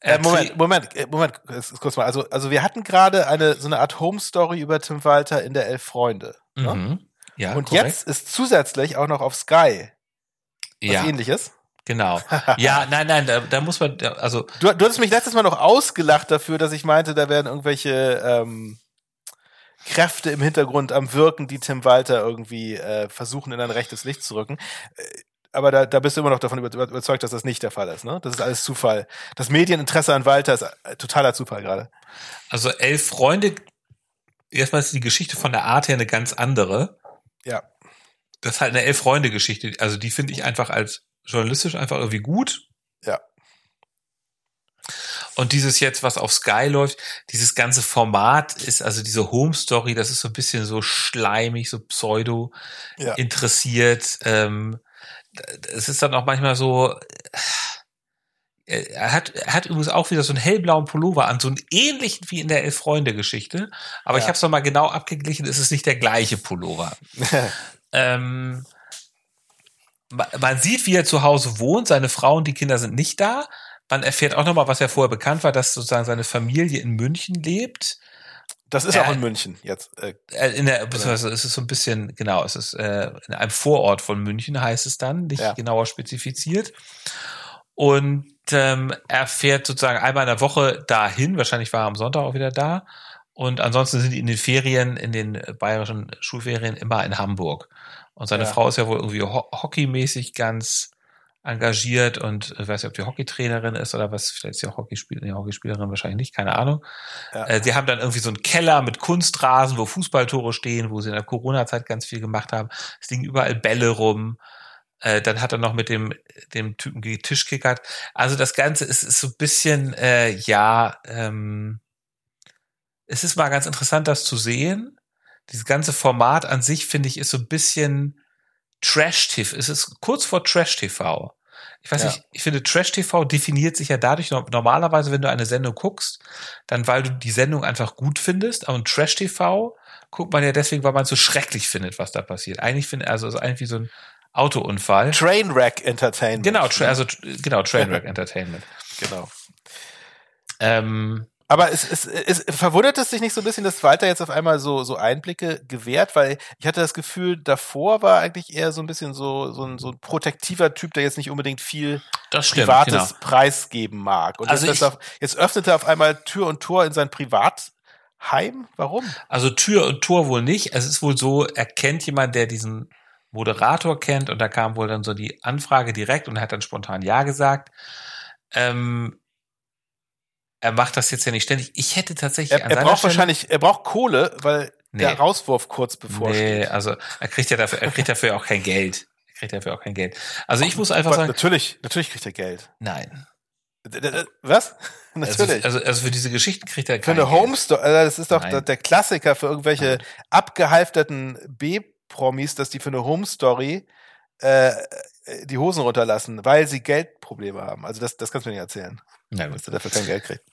Äh, Er Moment, Moment, äh, Moment, kurz mal. Also, also wir hatten gerade eine so eine Art Home-Story über Tim Walter in der Elf Freunde. Ne? Mhm. Ja, Und korrekt. jetzt ist zusätzlich auch noch auf Sky was ja. ähnliches. Genau. Ja, nein, nein, da, da muss man, also Du, du hattest mich letztes Mal noch ausgelacht dafür, dass ich meinte, da werden irgendwelche ähm, Kräfte im Hintergrund am Wirken, die Tim Walter irgendwie äh, versuchen, in ein rechtes Licht zu rücken. Aber da, da bist du immer noch davon über, überzeugt, dass das nicht der Fall ist. Ne? Das ist alles Zufall. Das Medieninteresse an Walter ist äh, totaler Zufall gerade. also elf Freunde. Erstmal ist die Geschichte von der Art her eine ganz andere. Ja. Das ist halt eine elf Freunde Geschichte. Also die finde ich einfach als journalistisch einfach irgendwie gut. Ja. Und dieses jetzt, was auf Sky läuft, dieses ganze Format ist, also diese Home Story, das ist so ein bisschen so schleimig, so pseudo Ja. interessiert. Ähm, es ist dann auch manchmal so, äh, er hat, er hat übrigens auch wieder so einen hellblauen Pullover an, so einen ähnlichen wie in der Elf-Freunde-Geschichte. Aber ich Ja. habe es nochmal genau abgeglichen, es ist nicht der gleiche Pullover. ähm, ma- man sieht, wie er zu Hause wohnt, seine Frau und die Kinder sind nicht da. man erfährt auch nochmal, was ja vorher bekannt war, dass sozusagen seine Familie in München lebt. Das ist Ja. auch in München jetzt. Äh, Äh, In der, beziehungsweise es ist so ein bisschen, genau, es ist äh, in einem Vorort von München, heißt es dann, nicht Ja. genauer spezifiziert. Und ähm, er fährt sozusagen einmal in der Woche dahin, wahrscheinlich war er am Sonntag auch wieder da. Und ansonsten sind die in den Ferien, in den äh, bayerischen Schulferien immer in Hamburg. Und seine Ja. Frau ist ja wohl irgendwie ho hockeymäßig ganz engagiert und ich weiß nicht, ob die Hockeytrainerin ist oder was, vielleicht ist sie auch Hockeyspielerin, nee, Hockeyspielerin wahrscheinlich nicht, keine Ahnung. Ja. Äh, die haben dann irgendwie so einen Keller mit Kunstrasen, wo Fußballtore stehen, wo sie in der Corona-Zeit ganz viel gemacht haben. Es liegen überall Bälle rum. Äh, dann hat er noch mit dem, dem Typen getischkickert. Also das Ganze ist, ist so ein bisschen, äh, ja, ähm, es ist mal ganz interessant, das zu sehen. Dieses ganze Format an sich, finde ich, ist so ein bisschen Trash-TV. Es ist kurz vor Trash-TV. Ich weiß Ja. nicht, ich finde, Trash-TV definiert sich ja dadurch, no- normalerweise, wenn du eine Sendung guckst, dann weil du die Sendung einfach gut findest. Und Trash-TV guckt man ja deswegen, weil man es so schrecklich findet, was da passiert. Eigentlich finde also es ist eigentlich wie so ein Autounfall. Trainwreck Entertainment. Genau, tra also genau, Trainwreck Entertainment. genau. Ähm, Aber es, es, es verwundert es dich nicht so ein bisschen, dass Walter jetzt auf einmal so, so Einblicke gewährt, weil ich hatte das Gefühl, davor war eigentlich eher so ein bisschen so, so ein, so ein protektiver Typ, der jetzt nicht unbedingt viel stimmt, Privates genau. preisgeben mag. Und Also jetzt, ich- auf, jetzt öffnet er auf einmal Tür und Tor in sein Privatheim. Warum? Also Tür und Tor wohl nicht. Es ist wohl so, er kennt jemand, der diesen Moderator kennt und da kam wohl dann so die Anfrage direkt und er hat dann spontan Ja gesagt. Ähm, er macht das jetzt ja nicht ständig. Ich hätte tatsächlich Er, er braucht Stelle, wahrscheinlich, er braucht Kohle, weil Nee. der Rauswurf kurz bevorsteht. Nee, also er kriegt ja dafür, er kriegt dafür auch kein Geld. Er kriegt dafür auch kein Geld. Also ich muss einfach Aber sagen, natürlich, natürlich kriegt er Geld. nein. Was? Also, Natürlich. also, also für diese Geschichten kriegt er für kein eine Geld. Home Story, äh, das ist doch Nein. der, Klassiker für irgendwelche Nein. abgehalfterten B-Promis, dass die für eine Home Story äh, die Hosen runterlassen, weil sie Geldprobleme haben. Also das, das kannst du mir nicht erzählen, Na gut. dass er dafür kein Geld kriegt.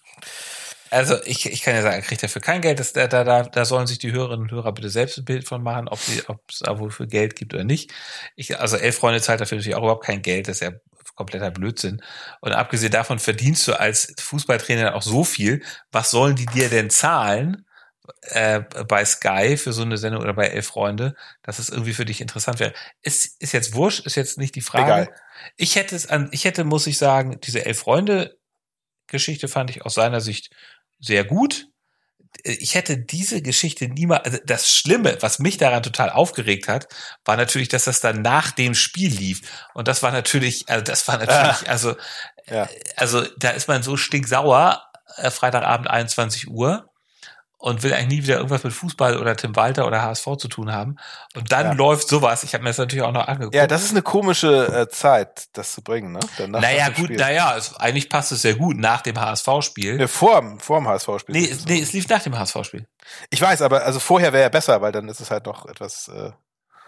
Also ich, ich kann ja sagen, er kriegt dafür kein Geld. Das, da, da, da, sollen sich die Hörerinnen und Hörer bitte selbst ein Bild von machen, ob sie, ob es da wohl für Geld gibt oder nicht. Ich, also elf Freunde zahlt dafür natürlich auch überhaupt kein Geld. Das ist ja kompletter Blödsinn. Und abgesehen davon verdienst du als Fußballtrainer auch so viel. Was sollen die dir denn zahlen? Äh, bei Sky für so eine Sendung oder bei Elf Freunde, dass es irgendwie für dich interessant wäre. Ist, ist jetzt wurscht, ist jetzt nicht die Frage. Egal. Ich hätte es an, ich hätte, muss ich sagen, diese Elf Freunde Geschichte fand ich aus seiner Sicht sehr gut. Ich hätte diese Geschichte niemals, also das Schlimme, was mich daran total aufgeregt hat, war natürlich, dass das dann nach dem Spiel lief. Und das war natürlich, also das war natürlich, also, Ja. also da ist man so stinksauer, äh, Freitagabend 21 Uhr und will eigentlich nie wieder irgendwas mit Fußball oder Tim Walter oder HSV zu tun haben. Und dann Ja. läuft sowas. Ich habe mir das natürlich auch noch angeguckt. Ja, das ist eine komische äh, Zeit, das zu bringen, ne? Dann nach- naja, dem gut, Spiel. naja, es, eigentlich passt es sehr gut nach dem HSV-Spiel. Nee, vorm, vorm HSV-Spiel. Nee, es- nee, es lief nach dem HSV-Spiel. Ich weiß, aber also vorher wäre ja besser, weil dann ist es halt noch etwas äh,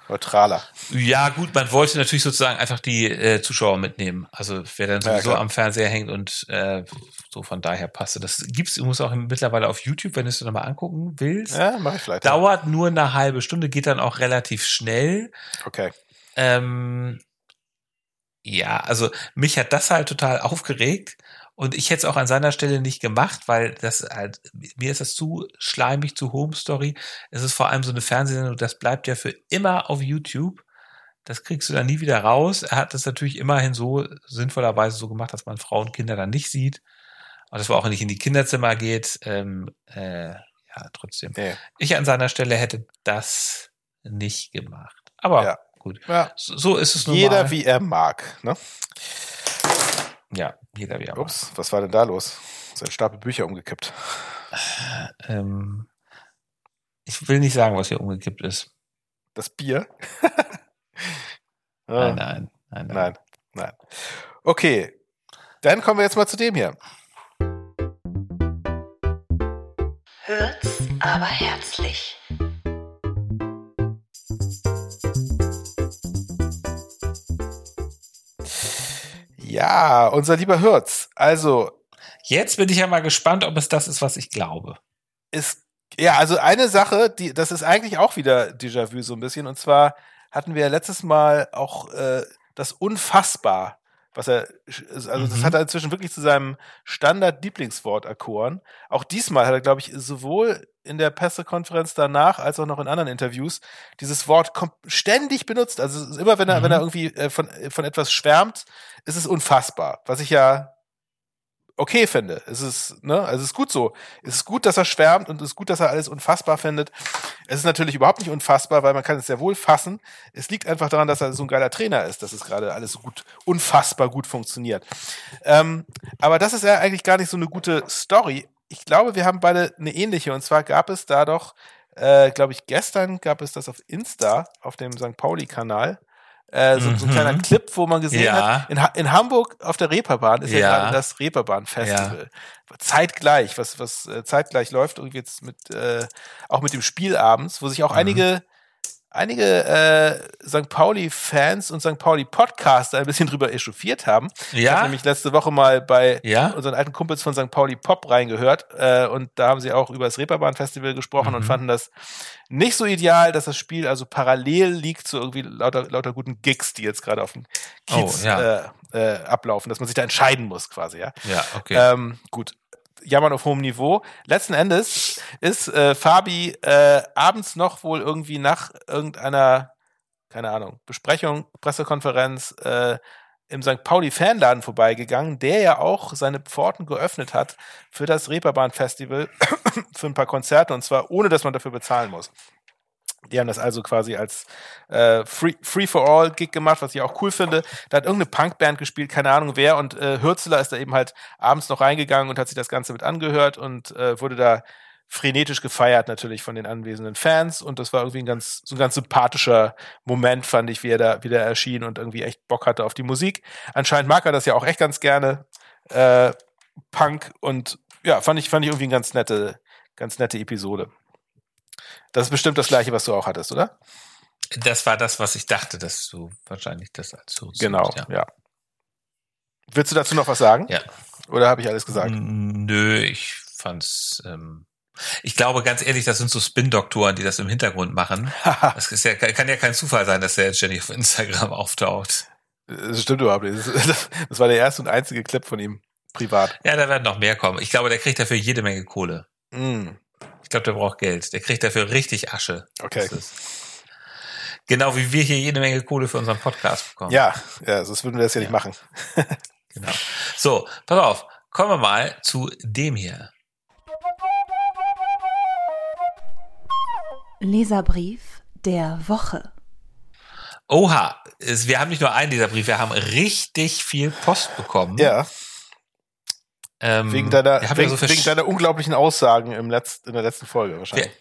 neutraler. Ja, gut, man wollte natürlich sozusagen einfach die äh, Zuschauer mitnehmen. Also wer dann Ja, sowieso klar. am Fernseher hängt und äh, so von daher passte. Das gibt's, du musst auch mittlerweile auf YouTube, wenn du es dir nochmal angucken willst. Ja, mach ich vielleicht. Dauert nur eine halbe Stunde, geht dann auch relativ schnell. Okay. Ähm, ja, also mich hat das halt total aufgeregt und ich hätte es auch an seiner Stelle nicht gemacht, weil das halt, mir ist das zu schleimig, zu Home Story. Es ist vor allem so eine Fernsehsendung, das bleibt ja für immer auf YouTube. Das kriegst du dann nie wieder raus. Er hat das natürlich immerhin so sinnvollerweise so gemacht, dass man Frauen und Kinder dann nicht sieht. Und dass man auch nicht in die Kinderzimmer geht. Ähm, äh, ja, trotzdem. Nee. Ich an seiner Stelle hätte das nicht gemacht. Aber Ja. gut. Ja. So, so ist es nun Jeder mal. wie er mag. Ne? Ja, jeder wie er. Ups, was war denn da los? Sein Stapel Bücher umgekippt. Ähm, ich will nicht sagen, was hier umgekippt ist. Das Bier? Nein, Ah, nein, nein, nein. nein, nein. Okay, dann kommen wir jetzt mal zu dem hier. Hört's aber herzlich. Ja, unser lieber Hürz. Also, Jetzt bin ich ja mal gespannt, ob es das ist, was ich glaube. ist, ja, also eine Sache, die, das ist eigentlich auch wieder Déjà-vu so ein bisschen. Und zwar hatten wir letztes Mal auch äh, das Unfassbar was er, also das Mhm. hat er inzwischen wirklich zu seinem Standard-Lieblingswort erkoren. Auch diesmal hat er, glaube ich, sowohl in der Pressekonferenz danach als auch noch in anderen Interviews dieses Wort ständig benutzt. Also immer, wenn er, Mhm. wenn er irgendwie äh, von, von etwas schwärmt, ist es unfassbar. Was ich ja okay finde. Es ist, ne, also es ist gut so. Es ist gut, dass er schwärmt und es ist gut, dass er alles unfassbar findet. Es ist natürlich überhaupt nicht unfassbar, weil man kann es sehr wohl fassen. Es liegt einfach daran, dass er so ein geiler Trainer ist, dass es gerade alles so gut, unfassbar gut funktioniert. Ähm, aber das ist ja eigentlich gar nicht so eine gute Story. Ich glaube, wir haben beide eine ähnliche. Und zwar gab es da doch, äh, glaube ich, gestern gab es das auf Insta, auf dem St. Pauli-Kanal. Äh, so, so ein Mhm. kleiner Clip, wo man gesehen Ja. hat, in, ha in Hamburg auf der Reeperbahn ist ja, Ja. gerade das Reeperbahn-Festival. Zeitgleich, was, was äh, zeitgleich läuft, irgendwie jetzt mit, äh, auch mit dem Spiel abends, wo sich auch Mhm. einige, einige äh, St. Pauli-Fans und St. Pauli-Podcaster ein bisschen drüber echauffiert haben. Ich habe Ja, nämlich letzte Woche mal bei Ja? unseren alten Kumpels von St. Pauli Pop reingehört äh, und da haben sie auch über das Reeperbahn-Festival gesprochen und Mhm. fanden das nicht so ideal, dass das Spiel also parallel liegt zu irgendwie lauter, lauter guten Gigs, die jetzt gerade auf dem Kiez Oh, ja. äh, äh, ablaufen, dass man sich da entscheiden muss quasi, ja. ja, okay. Ähm, gut. Jammern auf hohem Niveau. Letzten Endes ist äh, Fabi äh, abends noch wohl irgendwie nach irgendeiner, keine Ahnung, Besprechung, Pressekonferenz äh, im St. Pauli Fanladen vorbeigegangen, der ja auch seine Pforten geöffnet hat für das Reeperbahn Festival für ein paar Konzerte und zwar ohne, dass man dafür bezahlen muss. Die haben das also quasi als äh, Free, Free for All Gig gemacht, was ich auch cool finde. Da hat irgendeine Punkband gespielt, keine Ahnung wer, und äh, Hürzeler ist da eben halt abends noch reingegangen und hat sich das Ganze mit angehört und äh, wurde da frenetisch gefeiert natürlich von den anwesenden Fans und das war irgendwie ein ganz so ein ganz sympathischer Moment fand ich, wie er da wieder erschien und irgendwie echt Bock hatte auf die Musik. Anscheinend mag er das ja auch echt ganz gerne äh, Punk und ja, fand ich fand ich irgendwie eine ganz nette ganz nette Episode. Das ist bestimmt das gleiche, was du auch hattest, oder? das war das, was ich dachte, dass du wahrscheinlich das als so Genau, siehst, ja. Willst du dazu noch was sagen? Ja. Oder habe ich alles gesagt? Nö, ich fand's. Ähm, ich glaube ganz ehrlich, das sind so Spin-Doktoren, die das im Hintergrund machen. Das ist ja, kann ja kein Zufall sein, dass der jetzt ständig auf Instagram auftaucht. Das stimmt überhaupt nicht. Das war der erste und einzige Clip von ihm privat. Ja, da werden noch mehr kommen. Ich glaube, der kriegt dafür jede Menge Kohle. Mm, Ich glaube, der braucht Geld. Der kriegt dafür richtig Asche. okay. Das ist genau wie wir hier jede Menge Kohle für unseren Podcast bekommen. Ja, ja, sonst würden wir das ja, nicht Ja. machen. Genau. So, pass auf. Kommen wir mal zu dem hier. Leserbrief der Woche. Oha, es, wir haben nicht nur einen dieser Brief, wir haben richtig viel Post bekommen. Ja, Ähm, wegen deiner, wegen, ja so wegen deiner unglaublichen Aussagen im Letzt, in der letzten Folge wahrscheinlich.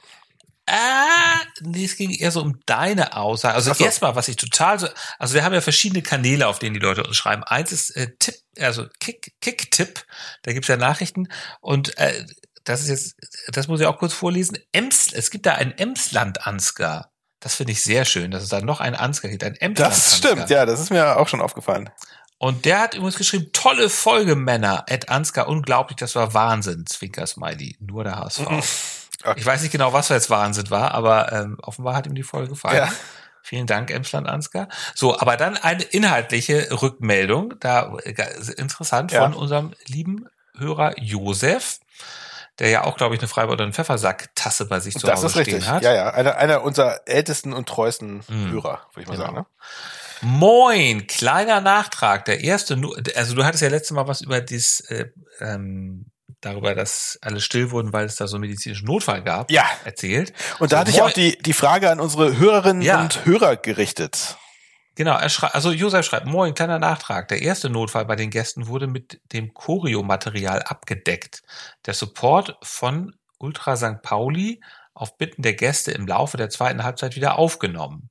Ah, nee, es ging eher so um deine Aussage. Also so. erstmal, was ich total so, also wir haben ja verschiedene Kanäle, auf denen die Leute uns schreiben. Eins ist äh, Tipp, also Kick, Kick-Tipp, da gibt's ja Nachrichten und äh, das ist jetzt, das muss ich auch kurz vorlesen. Ems, es gibt da ein Emsland-Ansgar. Das finde ich sehr schön, dass es da noch einen Ansgar gibt, ein emsland Das stimmt, ja, das ist mir auch schon aufgefallen. Und der hat übrigens geschrieben, tolle Folge, Männer. Ed Ansgar, unglaublich, das war Wahnsinn. Zwinker Smiley, nur der HSV. Okay. Ich weiß nicht genau, was jetzt Wahnsinn war, aber ähm, offenbar hat ihm die Folge gefallen. Ja. Vielen Dank, Emsland Ansgar. So, aber dann eine inhaltliche Rückmeldung, da äh, interessant Ja. von unserem lieben Hörer Josef, der ja auch, glaube ich, eine Freiburg- oder eine Pfeffersack-Tasse bei sich zu Das Hause ist richtig. stehen hat. Ja, ja, einer, einer unserer ältesten und treuesten Mhm. Hörer, würde ich mal Genau. sagen. Ne? Moin, kleiner Nachtrag. Der erste, Nu- also du hattest ja letztes Mal was über dies, äh, ähm, darüber, dass alle still wurden, weil es da so einen medizinischen Notfall gab, Ja, erzählt. und da So, hatte ich auch die, die Frage an unsere Hörerinnen Ja. und Hörer gerichtet. Genau, er schreibt, also Josef schreibt, moin, kleiner Nachtrag. Der erste Notfall bei den Gästen wurde mit dem Choreo-Material abgedeckt. Der Support von Ultra St. Pauli auf Bitten der Gäste im Laufe der zweiten Halbzeit wieder aufgenommen.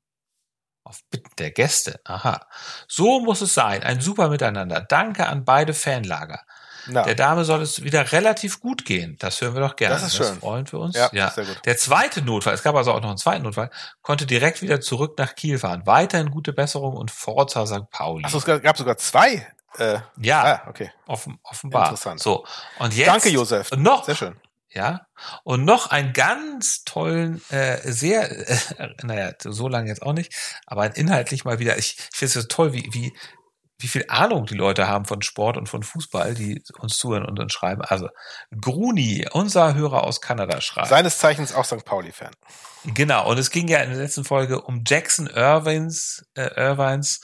Auf Bitten der Gäste, aha. So muss es sein, ein super Miteinander. Danke an beide Fanlager. Na, Der Dame soll es wieder relativ gut gehen. Das hören wir doch gerne. Das ist schön. freuen wir uns. Ja, sehr gut. Der zweite Notfall, es gab also auch noch einen zweiten Notfall, konnte direkt wieder zurück nach Kiel fahren. Weiterhin gute Besserung und Forza St. Pauli. Achso, es gab gab sogar zwei. Äh, ja, ah, okay. offen, offenbar. Interessant. So. Und jetzt. Danke, Josef. Und noch, Sehr schön. Ja. Und noch einen ganz tollen, äh, sehr, äh, naja, so lange jetzt auch nicht, aber inhaltlich mal wieder, ich, ich finde es toll, wie, wie, wie viel Ahnung die Leute haben von Sport und von Fußball, die uns zuhören und uns schreiben. Also Gruni, unser Hörer aus Kanada, schreibt. Seines Zeichens auch St. Pauli-Fan. Genau, und es ging ja in der letzten Folge um Jackson Irvins, äh, Irvines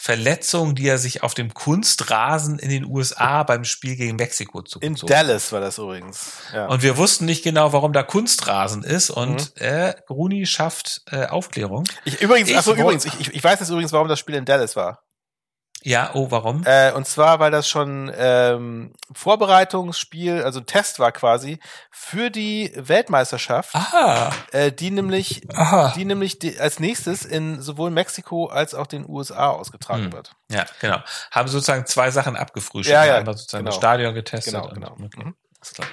Verletzung, die er sich auf dem Kunstrasen in den USA beim Spiel gegen Mexiko In zugezogen Dallas war das übrigens. Ja. Und wir wussten nicht genau, warum da Kunstrasen ist. Und äh, Gruni schafft äh, Aufklärung. ich, übrigens, Ich achso, übrigens, ich- ich weiß jetzt übrigens, warum das Spiel in Dallas war. Ja, oh, warum? Äh, und zwar, weil das schon ähm, Vorbereitungsspiel, also Test war quasi für die Weltmeisterschaft, Aha, äh, die nämlich, aha. die nämlich die, als nächstes in sowohl Mexiko als auch den USA ausgetragen Hm. wird. Ja, genau. Haben sozusagen zwei Sachen abgefrühstückt. Ja, ja, Einmal sozusagen genau. das Stadion getestet. Genau, und- genau. Okay. Mhm. Alles klar.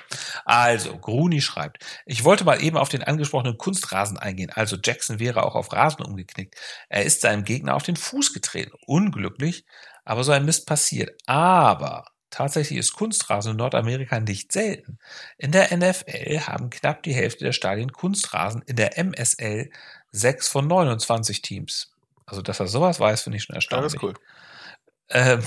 Also, Gruni schreibt, ich wollte mal eben auf den angesprochenen Kunstrasen eingehen. Also Jackson wäre auch auf Rasen umgeknickt. Er ist seinem Gegner auf den Fuß getreten. Unglücklich, aber so ein Mist passiert. Aber tatsächlich ist Kunstrasen in Nordamerika nicht selten. In der NFL haben knapp die Hälfte der Stadien Kunstrasen, in der MSL sechs von 29 Teams. Also, dass er sowas weiß, finde ich schon Ja, das erstaunlich. ist cool. Ähm,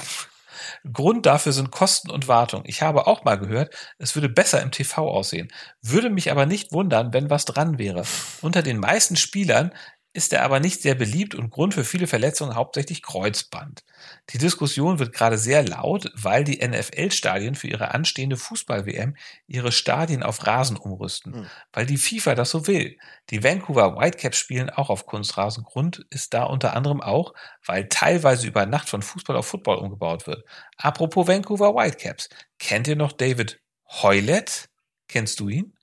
Grund dafür sind Kosten und Wartung. Ich habe auch mal gehört, es würde besser im TV aussehen. Würde mich aber nicht wundern, wenn was dran wäre. Unter den meisten Spielern ist er aber nicht sehr beliebt und Grund für viele Verletzungen hauptsächlich Kreuzband. Die Diskussion wird gerade sehr laut, weil die NFL-Stadien für ihre anstehende Fußball-WM ihre Stadien auf Rasen umrüsten, Hm. weil die FIFA das so will. Die Vancouver Whitecaps spielen auch auf Kunstrasen. Grund ist da unter anderem auch, weil teilweise über Nacht von Fußball auf Football umgebaut wird. Apropos Vancouver Whitecaps, kennt ihr noch David Hoylett? Kennst du ihn?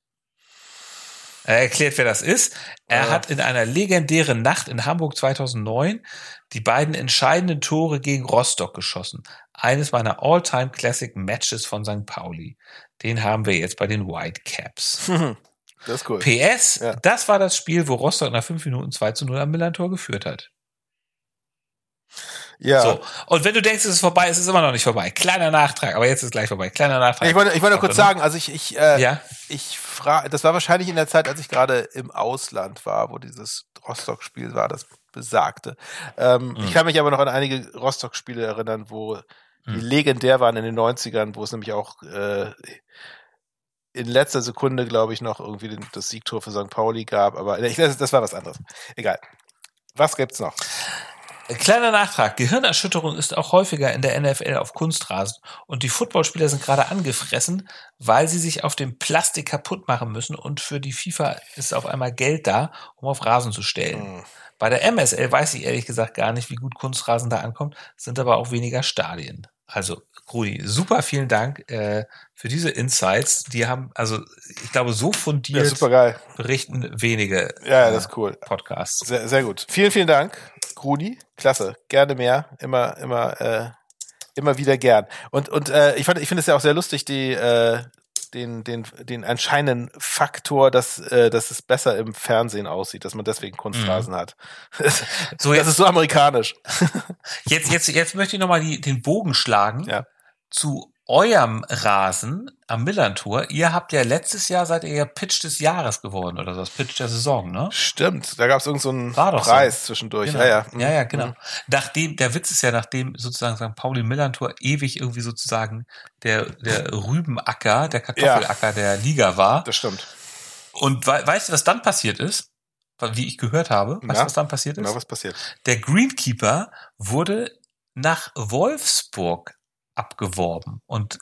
Er erklärt, wer das ist. Er Ja. hat in einer legendären Nacht in Hamburg 2009 die beiden entscheidenden Tore gegen Rostock geschossen. Eines meiner All-Time Classic Matches von St. Pauli. Den haben wir jetzt bei den Whitecaps. Das ist cool. PS, Ja. das war das Spiel, wo Rostock nach fünf Minuten 2 zu 0 am Millantor geführt hat. Ja. So. Und wenn du denkst, es ist vorbei, es ist immer noch nicht vorbei. Kleiner Nachtrag, aber jetzt ist gleich vorbei. Kleiner Nachtrag. Ich wollte, ich wollte nur kurz Warte, sagen, also ich, ich, äh, Ja. ich frage, das war wahrscheinlich in der Zeit, als ich gerade im Ausland war, wo dieses Rostock-Spiel war, das besagte. Ähm, Mhm. Ich kann mich aber noch an einige Rostock-Spiele erinnern, wo die Mhm. legendär waren in den 90ern, wo es nämlich auch äh, in letzter Sekunde, glaube ich, noch irgendwie den, das Siegtor für St. Pauli gab, aber ich, das, das war was anderes. Egal. Was gibt's noch? Kleiner Nachtrag. Gehirnerschütterung ist auch häufiger in der NFL auf Kunstrasen. Und die Footballspieler sind gerade angefressen, weil sie sich auf dem Plastik kaputt machen müssen. Und für die FIFA ist auf einmal Geld da, um auf Rasen zu stellen. Hm. Bei der MSL weiß ich ehrlich gesagt gar nicht, wie gut Kunstrasen da ankommt, sind aber auch weniger Stadien. Also, Rudi, super vielen Dank äh, für diese Insights. Die haben, also ich glaube, so Ja, fundiert geil. berichten wenige Ja, äh, das ist cool. Podcasts. Sehr, sehr gut. Vielen, vielen Dank, Rudi. Klasse. Gerne mehr. Immer, immer, äh, immer wieder gern. Und, und äh, ich, fand, ich finde es ja auch sehr lustig, die, äh, den, den, den anscheinenden Faktor, dass, äh, dass es besser im Fernsehen aussieht, dass man deswegen Kunstrasen hat. So, das jetzt- ist so amerikanisch. Jetzt, jetzt, jetzt möchte ich nochmal den Bogen schlagen Ja. zu eurem Rasen am Millantor. Ihr habt ja letztes Jahr seid ihr ja Pitch des Jahres geworden oder so, das Pitch der Saison, ne? Stimmt. Da gab es irgendeinen so doch so. Preis zwischendurch. Genau. Ja, ja. ja, ja, genau. Mhm. Nachdem, der Witz ist ja, nachdem sozusagen St. Pauli Millantor ewig irgendwie sozusagen der, der Rübenacker, der Kartoffelacker der Liga war. Das stimmt. Und we weißt du, was dann passiert ist? Wie ich gehört habe, weißt Ja. du, was dann passiert ist? Na, was passiert? Der Greenkeeper wurde nach Wolfsburg abgeworben und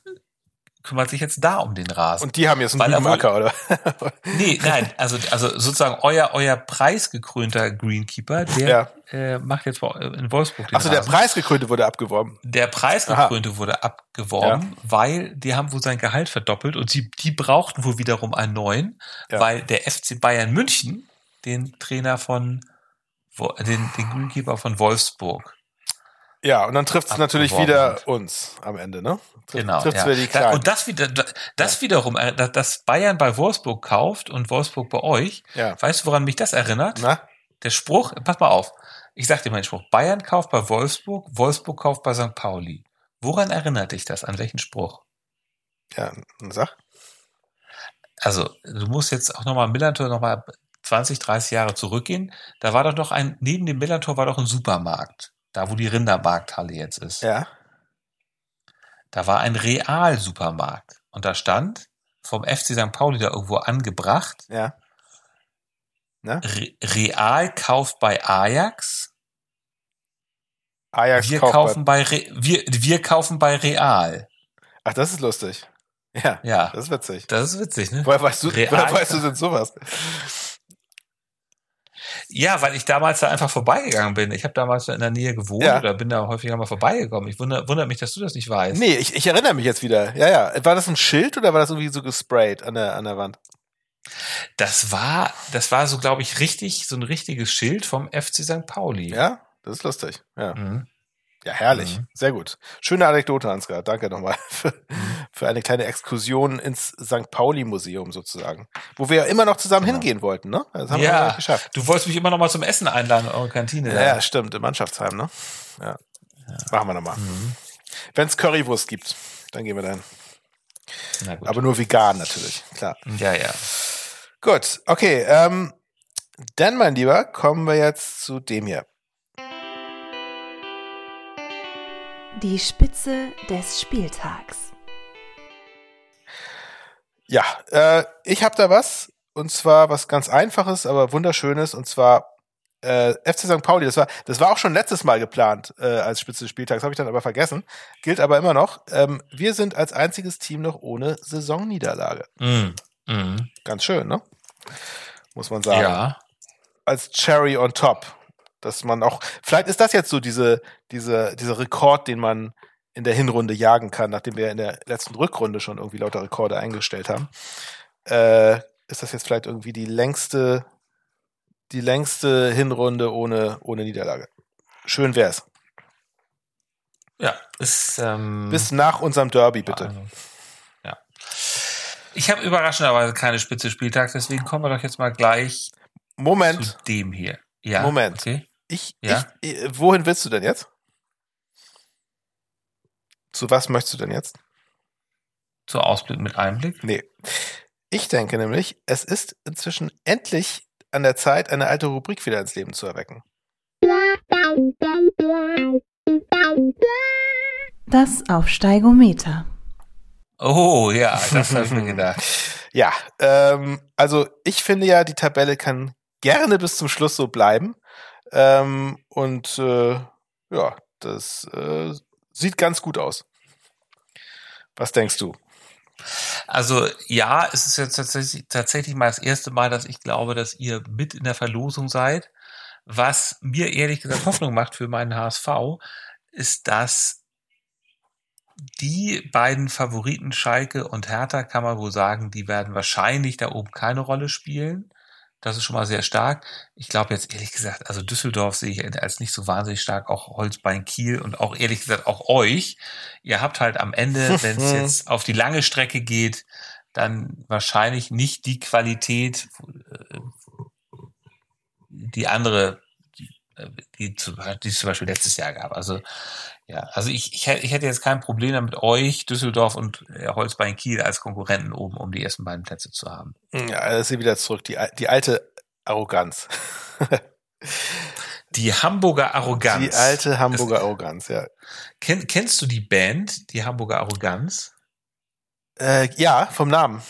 kümmert sich jetzt da um den Rasen. Und die haben jetzt einen Weil er Rübenacker, oder? nee, nein, also, also sozusagen euer, euer preisgekrönter Greenkeeper, der äh, macht jetzt in Wolfsburg den Achso, der. Preisgekrönte wurde abgeworben. Der preisgekrönte wurde abgeworben, weil die haben wohl sein Gehalt verdoppelt und sie, die brauchten wohl wiederum einen neuen, Ja. weil der FC Bayern München den Trainer von, den, den Greenkeeper von Wolfsburg Ja, und dann trifft es natürlich wieder hat. uns am Ende, ne? Trifft, Genau. Trifft's ja. wieder die Kleinen. und das wieder, das wiederum, äh, dass- Bayern bei Wolfsburg kauft und Wolfsburg bei euch. ja. Weißt du, woran mich das erinnert? Na? Der Spruch, pass mal auf. Ich sag dir meinen Spruch. Bayern kauft bei Wolfsburg, Wolfsburg kauft bei St. Pauli. Woran erinnert dich das? An welchen Spruch? Ja, sag. Also, du musst jetzt auch nochmal Millantor nochmal 20, 30 Jahre zurückgehen. Da war doch noch ein, neben dem Millantor war doch ein Supermarkt. Da wo die Rindermarkthalle jetzt ist, Ja. da war ein Real-Supermarkt. Und da stand vom FC St. Pauli da irgendwo angebracht, Ja. Ne? Re Real kauft bei Ajax, Ajax wir kauft kaufen bei Re wir, wir kaufen bei Real. Ach, das ist lustig. Ja. Ja. Das ist witzig. Das ist witzig, ne? Woher weißt du, Real- woher weißt du denn sowas? Ja, weil ich damals da einfach vorbeigegangen bin. Ich habe damals da in der Nähe gewohnt Ja. oder bin da häufiger mal vorbeigekommen. Ich wundere, wundert mich, dass du das nicht weißt. Nee, ich, ich erinnere mich jetzt wieder. Ja, ja. War das ein Schild oder war das irgendwie so gesprayt an der, an der Wand? Das war, das war so, glaube ich, richtig, so ein richtiges Schild vom FC St. Pauli. Ja? Das ist lustig. Ja. Mhm. Ja, herrlich. Mhm. Sehr gut. Schöne Anekdote, Ansgar. Danke nochmal für, für eine kleine Exkursion ins St. Pauli-Museum sozusagen. Wo wir ja immer noch zusammen Genau. hingehen wollten, ne? Das haben wir Ja, ja geschafft. du wolltest mich immer noch mal zum Essen einladen in eure Kantine. Ja, ja, stimmt. Im Mannschaftsheim, ne? Ja. Machen wir nochmal. Mhm. Wenn es Currywurst gibt, dann gehen wir dahin. Na gut. Aber nur vegan natürlich, klar. ja, ja. Gut, okay. Ähm, dann, mein Lieber, kommen wir jetzt zu dem hier. Die Spitze des Spieltags. Ja, äh, ich habe da was. Und zwar was ganz Einfaches, aber Wunderschönes. Und zwar äh, FC St. Pauli. Das war, das war auch schon letztes Mal geplant äh, als Spitze des Spieltags. Habe ich dann aber vergessen. Gilt aber immer noch. Ähm, wir sind als einziges Team noch ohne Saisonniederlage. Mhm. Mhm. Ganz schön, ne? Muss man sagen. Ja. als Cherry on top. Dass man auch, vielleicht ist das jetzt so diese, diese, dieser Rekord, den man in der Hinrunde jagen kann, nachdem wir in der letzten Rückrunde schon irgendwie lauter Rekorde eingestellt haben. Äh, ist das jetzt vielleicht irgendwie die längste, die längste Hinrunde ohne, ohne Niederlage. Schön wär's. Ja. Ist, ähm, Bis nach unserem Derby, bitte. Also, ja. Ich habe überraschenderweise keine Spitze Spieltag, deswegen kommen wir doch jetzt mal gleich Moment, zu dem hier. Ja. Moment. Okay. Ich, Ja. ich, äh, wohin willst du denn jetzt? Zu was möchtest du denn jetzt? Zu Ausblick mit Einblick. Nee. Ich denke nämlich, es ist inzwischen endlich an der Zeit, eine alte Rubrik wieder ins Leben zu erwecken. Das Aufsteigometer. Oh, ja, das habe ich mir gedacht. Ja, ähm, also ich finde ja, die Tabelle kann gerne bis zum Schluss so bleiben. Ähm, und äh, ja, das äh, sieht ganz gut aus. Was denkst du? Also ja, es ist jetzt tatsächlich, tatsächlich mal das erste Mal, dass ich glaube, dass ihr mit in der Verlosung seid. Was mir ehrlich gesagt Hoffnung macht für meinen HSV, ist, dass die beiden Favoriten Schalke und Hertha kann man wohl sagen, die werden wahrscheinlich da oben keine Rolle spielen. Das ist schon mal sehr stark. Ich glaube jetzt ehrlich gesagt, also Düsseldorf sehe ich als nicht so wahnsinnig stark, auch Holzbein Kiel und auch ehrlich gesagt auch euch. Ihr habt halt am Ende, wenn es jetzt auf die lange Strecke geht, dann wahrscheinlich nicht die Qualität, äh, die andere, die, äh, die, die es zum Beispiel letztes Jahr gab. Also ja, also ich, ich, hätte- ich hätte jetzt kein Problem damit, euch, Düsseldorf und äh, Holzbein Kiel als Konkurrenten oben um die ersten beiden Plätze zu haben. Ja, das ist wieder zurück, die, die alte Arroganz. Die Hamburger Arroganz. Die alte Hamburger Arroganz, ja. Kenn, kennst du die Band, die Hamburger Arroganz? Äh, ja, vom Namen.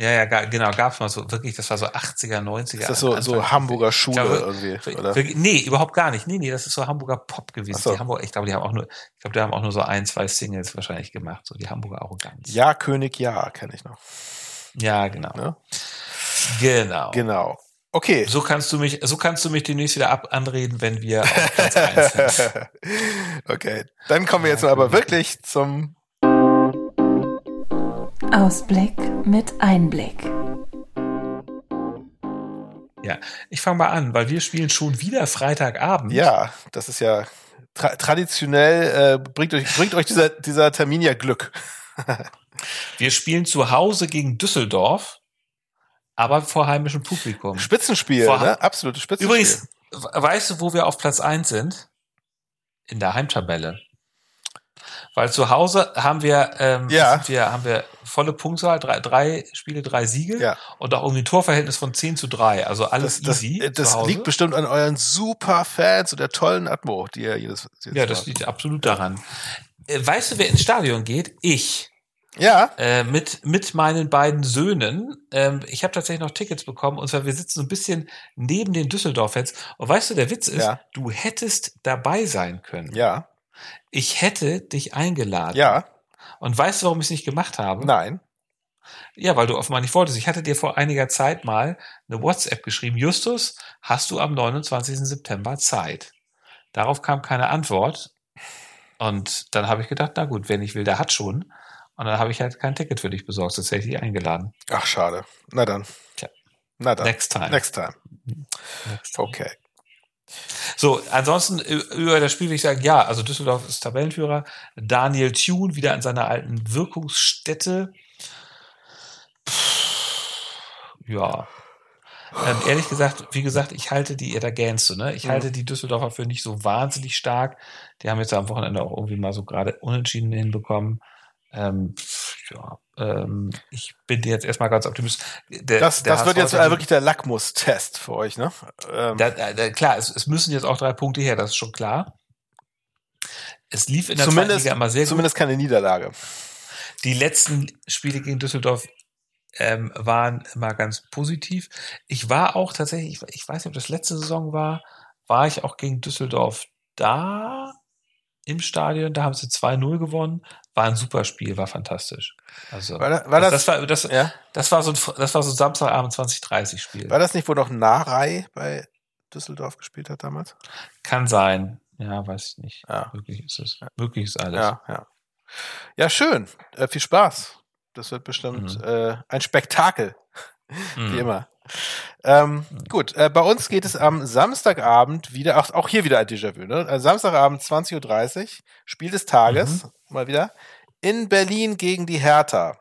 Ja, ja, genau, gab's mal so, wirklich, das war so 80er, 90er. Ist das so, so Hamburger Schule glaube, irgendwie, oder? Nee, überhaupt gar nicht. Nee, nee, das ist so Hamburger Pop gewesen. So. Die Hamburg, ich glaube, die haben auch nur, ich glaube, die haben auch nur so ein, zwei Singles wahrscheinlich gemacht, so die Hamburger Arroganz. Ja, König, ja, kenne ich noch. Ja, genau. Ne? Genau. Genau. Okay. So kannst du mich, so kannst du mich demnächst wieder ab anreden, wenn wir auf Platz 1 sind. okay, dann kommen wir jetzt aber wirklich zum Ausblick mit Einblick. Ja, ich fange mal an, weil wir spielen schon wieder Freitagabend. Ja, das ist ja tra traditionell äh, bringt euch bringt euch dieser dieser Termin ja Glück. Wir spielen zu Hause gegen Düsseldorf, aber vor heimischem Publikum. Spitzenspiel, Vor- ne? Absolutes Spitzenspiel. Übrigens, we- weißt du, wo wir auf Platz 1 sind? In der Heimtabelle. Weil zu Hause haben wir, ähm, Ja. wir, haben wir volle Punktzahl, drei, drei Spiele, drei Siege Ja. und auch irgendwie ein Torverhältnis von 10 zu 3. Also alles Das, das, easy. äh, das Hause. liegt bestimmt an euren super Fans und der tollen Atmo, die ihr jedes, Ja, das liegt absolut daran. Äh, weißt du, wer ins Stadion geht? Ich. Ja, Äh, mit, mit meinen beiden Söhnen. Ähm, ich habe tatsächlich noch Tickets bekommen und zwar wir sitzen so ein bisschen neben den Düsseldorf-Fans. Und weißt du, der Witz ist, Ja. du hättest dabei sein können. ja, Ich hätte dich eingeladen. ja, Und weißt du, warum ich es nicht gemacht habe? nein. Ja, weil du offenbar nicht wolltest. Ich hatte dir vor einiger Zeit mal eine WhatsApp geschrieben. Justus, hast du am 29. September Zeit? Darauf kam keine Antwort. Und dann habe ich gedacht, na gut, wer nicht will, der hat schon. Und dann habe ich halt kein Ticket für dich besorgt. Sonst hätte ich dich eingeladen. Ach, schade. Na dann. Tja. Na dann. Next time. Next time. Next time. Okay. So, ansonsten ü- über das Spiel will ich sagen, ja, also Düsseldorf ist Tabellenführer. Daniel Thune wieder an seiner alten Wirkungsstätte. Ja. Ähm, ehrlich gesagt, wie gesagt, ich halte die, ja, da gähnst du, ne? Ich Mhm. halte die Düsseldorfer für nicht so wahnsinnig stark. Die haben jetzt am Wochenende auch irgendwie mal so gerade unentschieden hinbekommen. Ähm, ja, ähm, ich bin jetzt erstmal ganz optimistisch. Der, Das, der das wird jetzt äh, wirklich der Lackmustest für euch, ne? Ähm, da, da, klar, es, es müssen jetzt auch drei Punkte her, das ist schon klar. Es lief in der zumindest, Liga immer sehr gut. zumindest keine Niederlage. Die letzten Spiele gegen Düsseldorf ähm, waren immer ganz positiv. Ich war auch tatsächlich, ich, ich weiß nicht, ob das letzte Saison war, war ich auch gegen Düsseldorf da im Stadion. Da haben sie 2-0 gewonnen. War ein super Spiel, war fantastisch. Also, War da- war das, das- war, das, Ja? das war so ein, das war so ein Samstagabend 2030 Spiel. War das nicht, wo noch Narei bei Düsseldorf gespielt hat damals? Kann sein. Ja, weiß ich nicht. Ja. Möglich ist es. Möglich ist alles. Ja, ja. Ja, schön. Äh, viel Spaß. Das wird bestimmt Mhm. äh, ein Spektakel, Mhm. wie immer. Ähm, gut, äh, bei uns geht es am Samstagabend wieder, auch, auch hier wieder ein Déjà-vu, ne? Äh, Samstagabend 20.30 Uhr, Spiel des Tages, Mhm. mal wieder, in Berlin gegen die Hertha.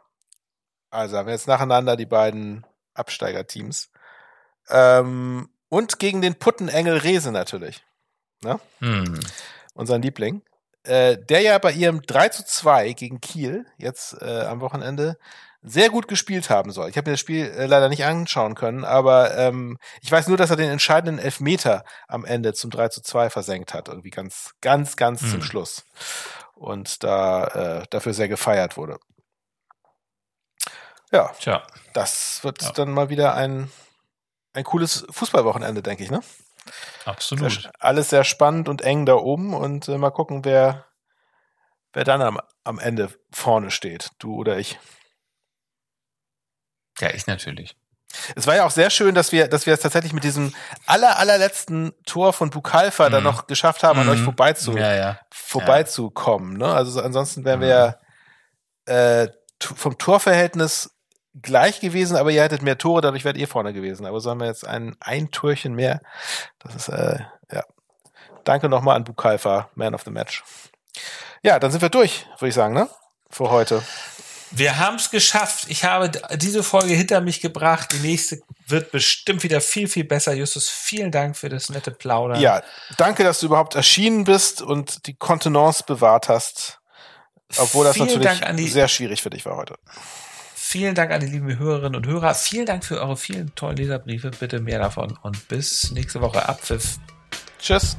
Also haben wir jetzt nacheinander die beiden Absteigerteams. Ähm, und gegen den Puttenengel Rese natürlich Hm. unseren Liebling, äh, der ja bei ihrem 3 zu 2 gegen Kiel jetzt äh, am Wochenende sehr gut gespielt haben soll. Ich habe mir das Spiel äh, leider nicht anschauen können, aber ähm, ich weiß nur, dass er den entscheidenden Elfmeter am Ende zum 3 zu 2 versenkt hat. Irgendwie ganz, ganz, ganz Hm. zum Schluss. Und da äh, dafür sehr gefeiert wurde. Ja, Tja. das wird Ja. dann mal wieder ein, ein cooles Fußballwochenende, denke ich, ne? Absolut. Sehr, alles sehr spannend und eng da oben und äh, mal gucken, wer, wer dann am, am Ende vorne steht, du oder ich. Ja, ich natürlich. Es war ja auch sehr schön, dass wir, dass wir es tatsächlich mit diesem aller, allerletzten Tor von Bukalfa dann Mhm. noch geschafft haben, an euch Mhm. vorbeizu, Ja, ja. vorbeizukommen. Ne? Also so- ansonsten wären wir Mhm. ja äh, vom Torverhältnis gleich gewesen, aber ihr hättet mehr Tore, dadurch wärt ihr vorne gewesen. Aber so haben wir jetzt ein, ein Türchen mehr. Das ist, äh, ja. Danke nochmal an Bukalfa, Man of the Match. Ja, dann sind wir durch, würde ich sagen, ne? Für heute. Wir haben es geschafft. Ich habe diese Folge hinter mich gebracht. Die nächste wird bestimmt wieder viel, viel besser. Justus, vielen Dank für das nette Plaudern. Ja, danke, dass du überhaupt erschienen bist und die Kontenance bewahrt hast. Obwohl das vielen natürlich die, sehr schwierig für dich war heute. vielen Dank an die lieben Hörerinnen und Hörer. Vielen Dank für eure vielen tollen Leserbriefe. Bitte mehr davon und bis nächste Woche. Abpfiff. Tschüss.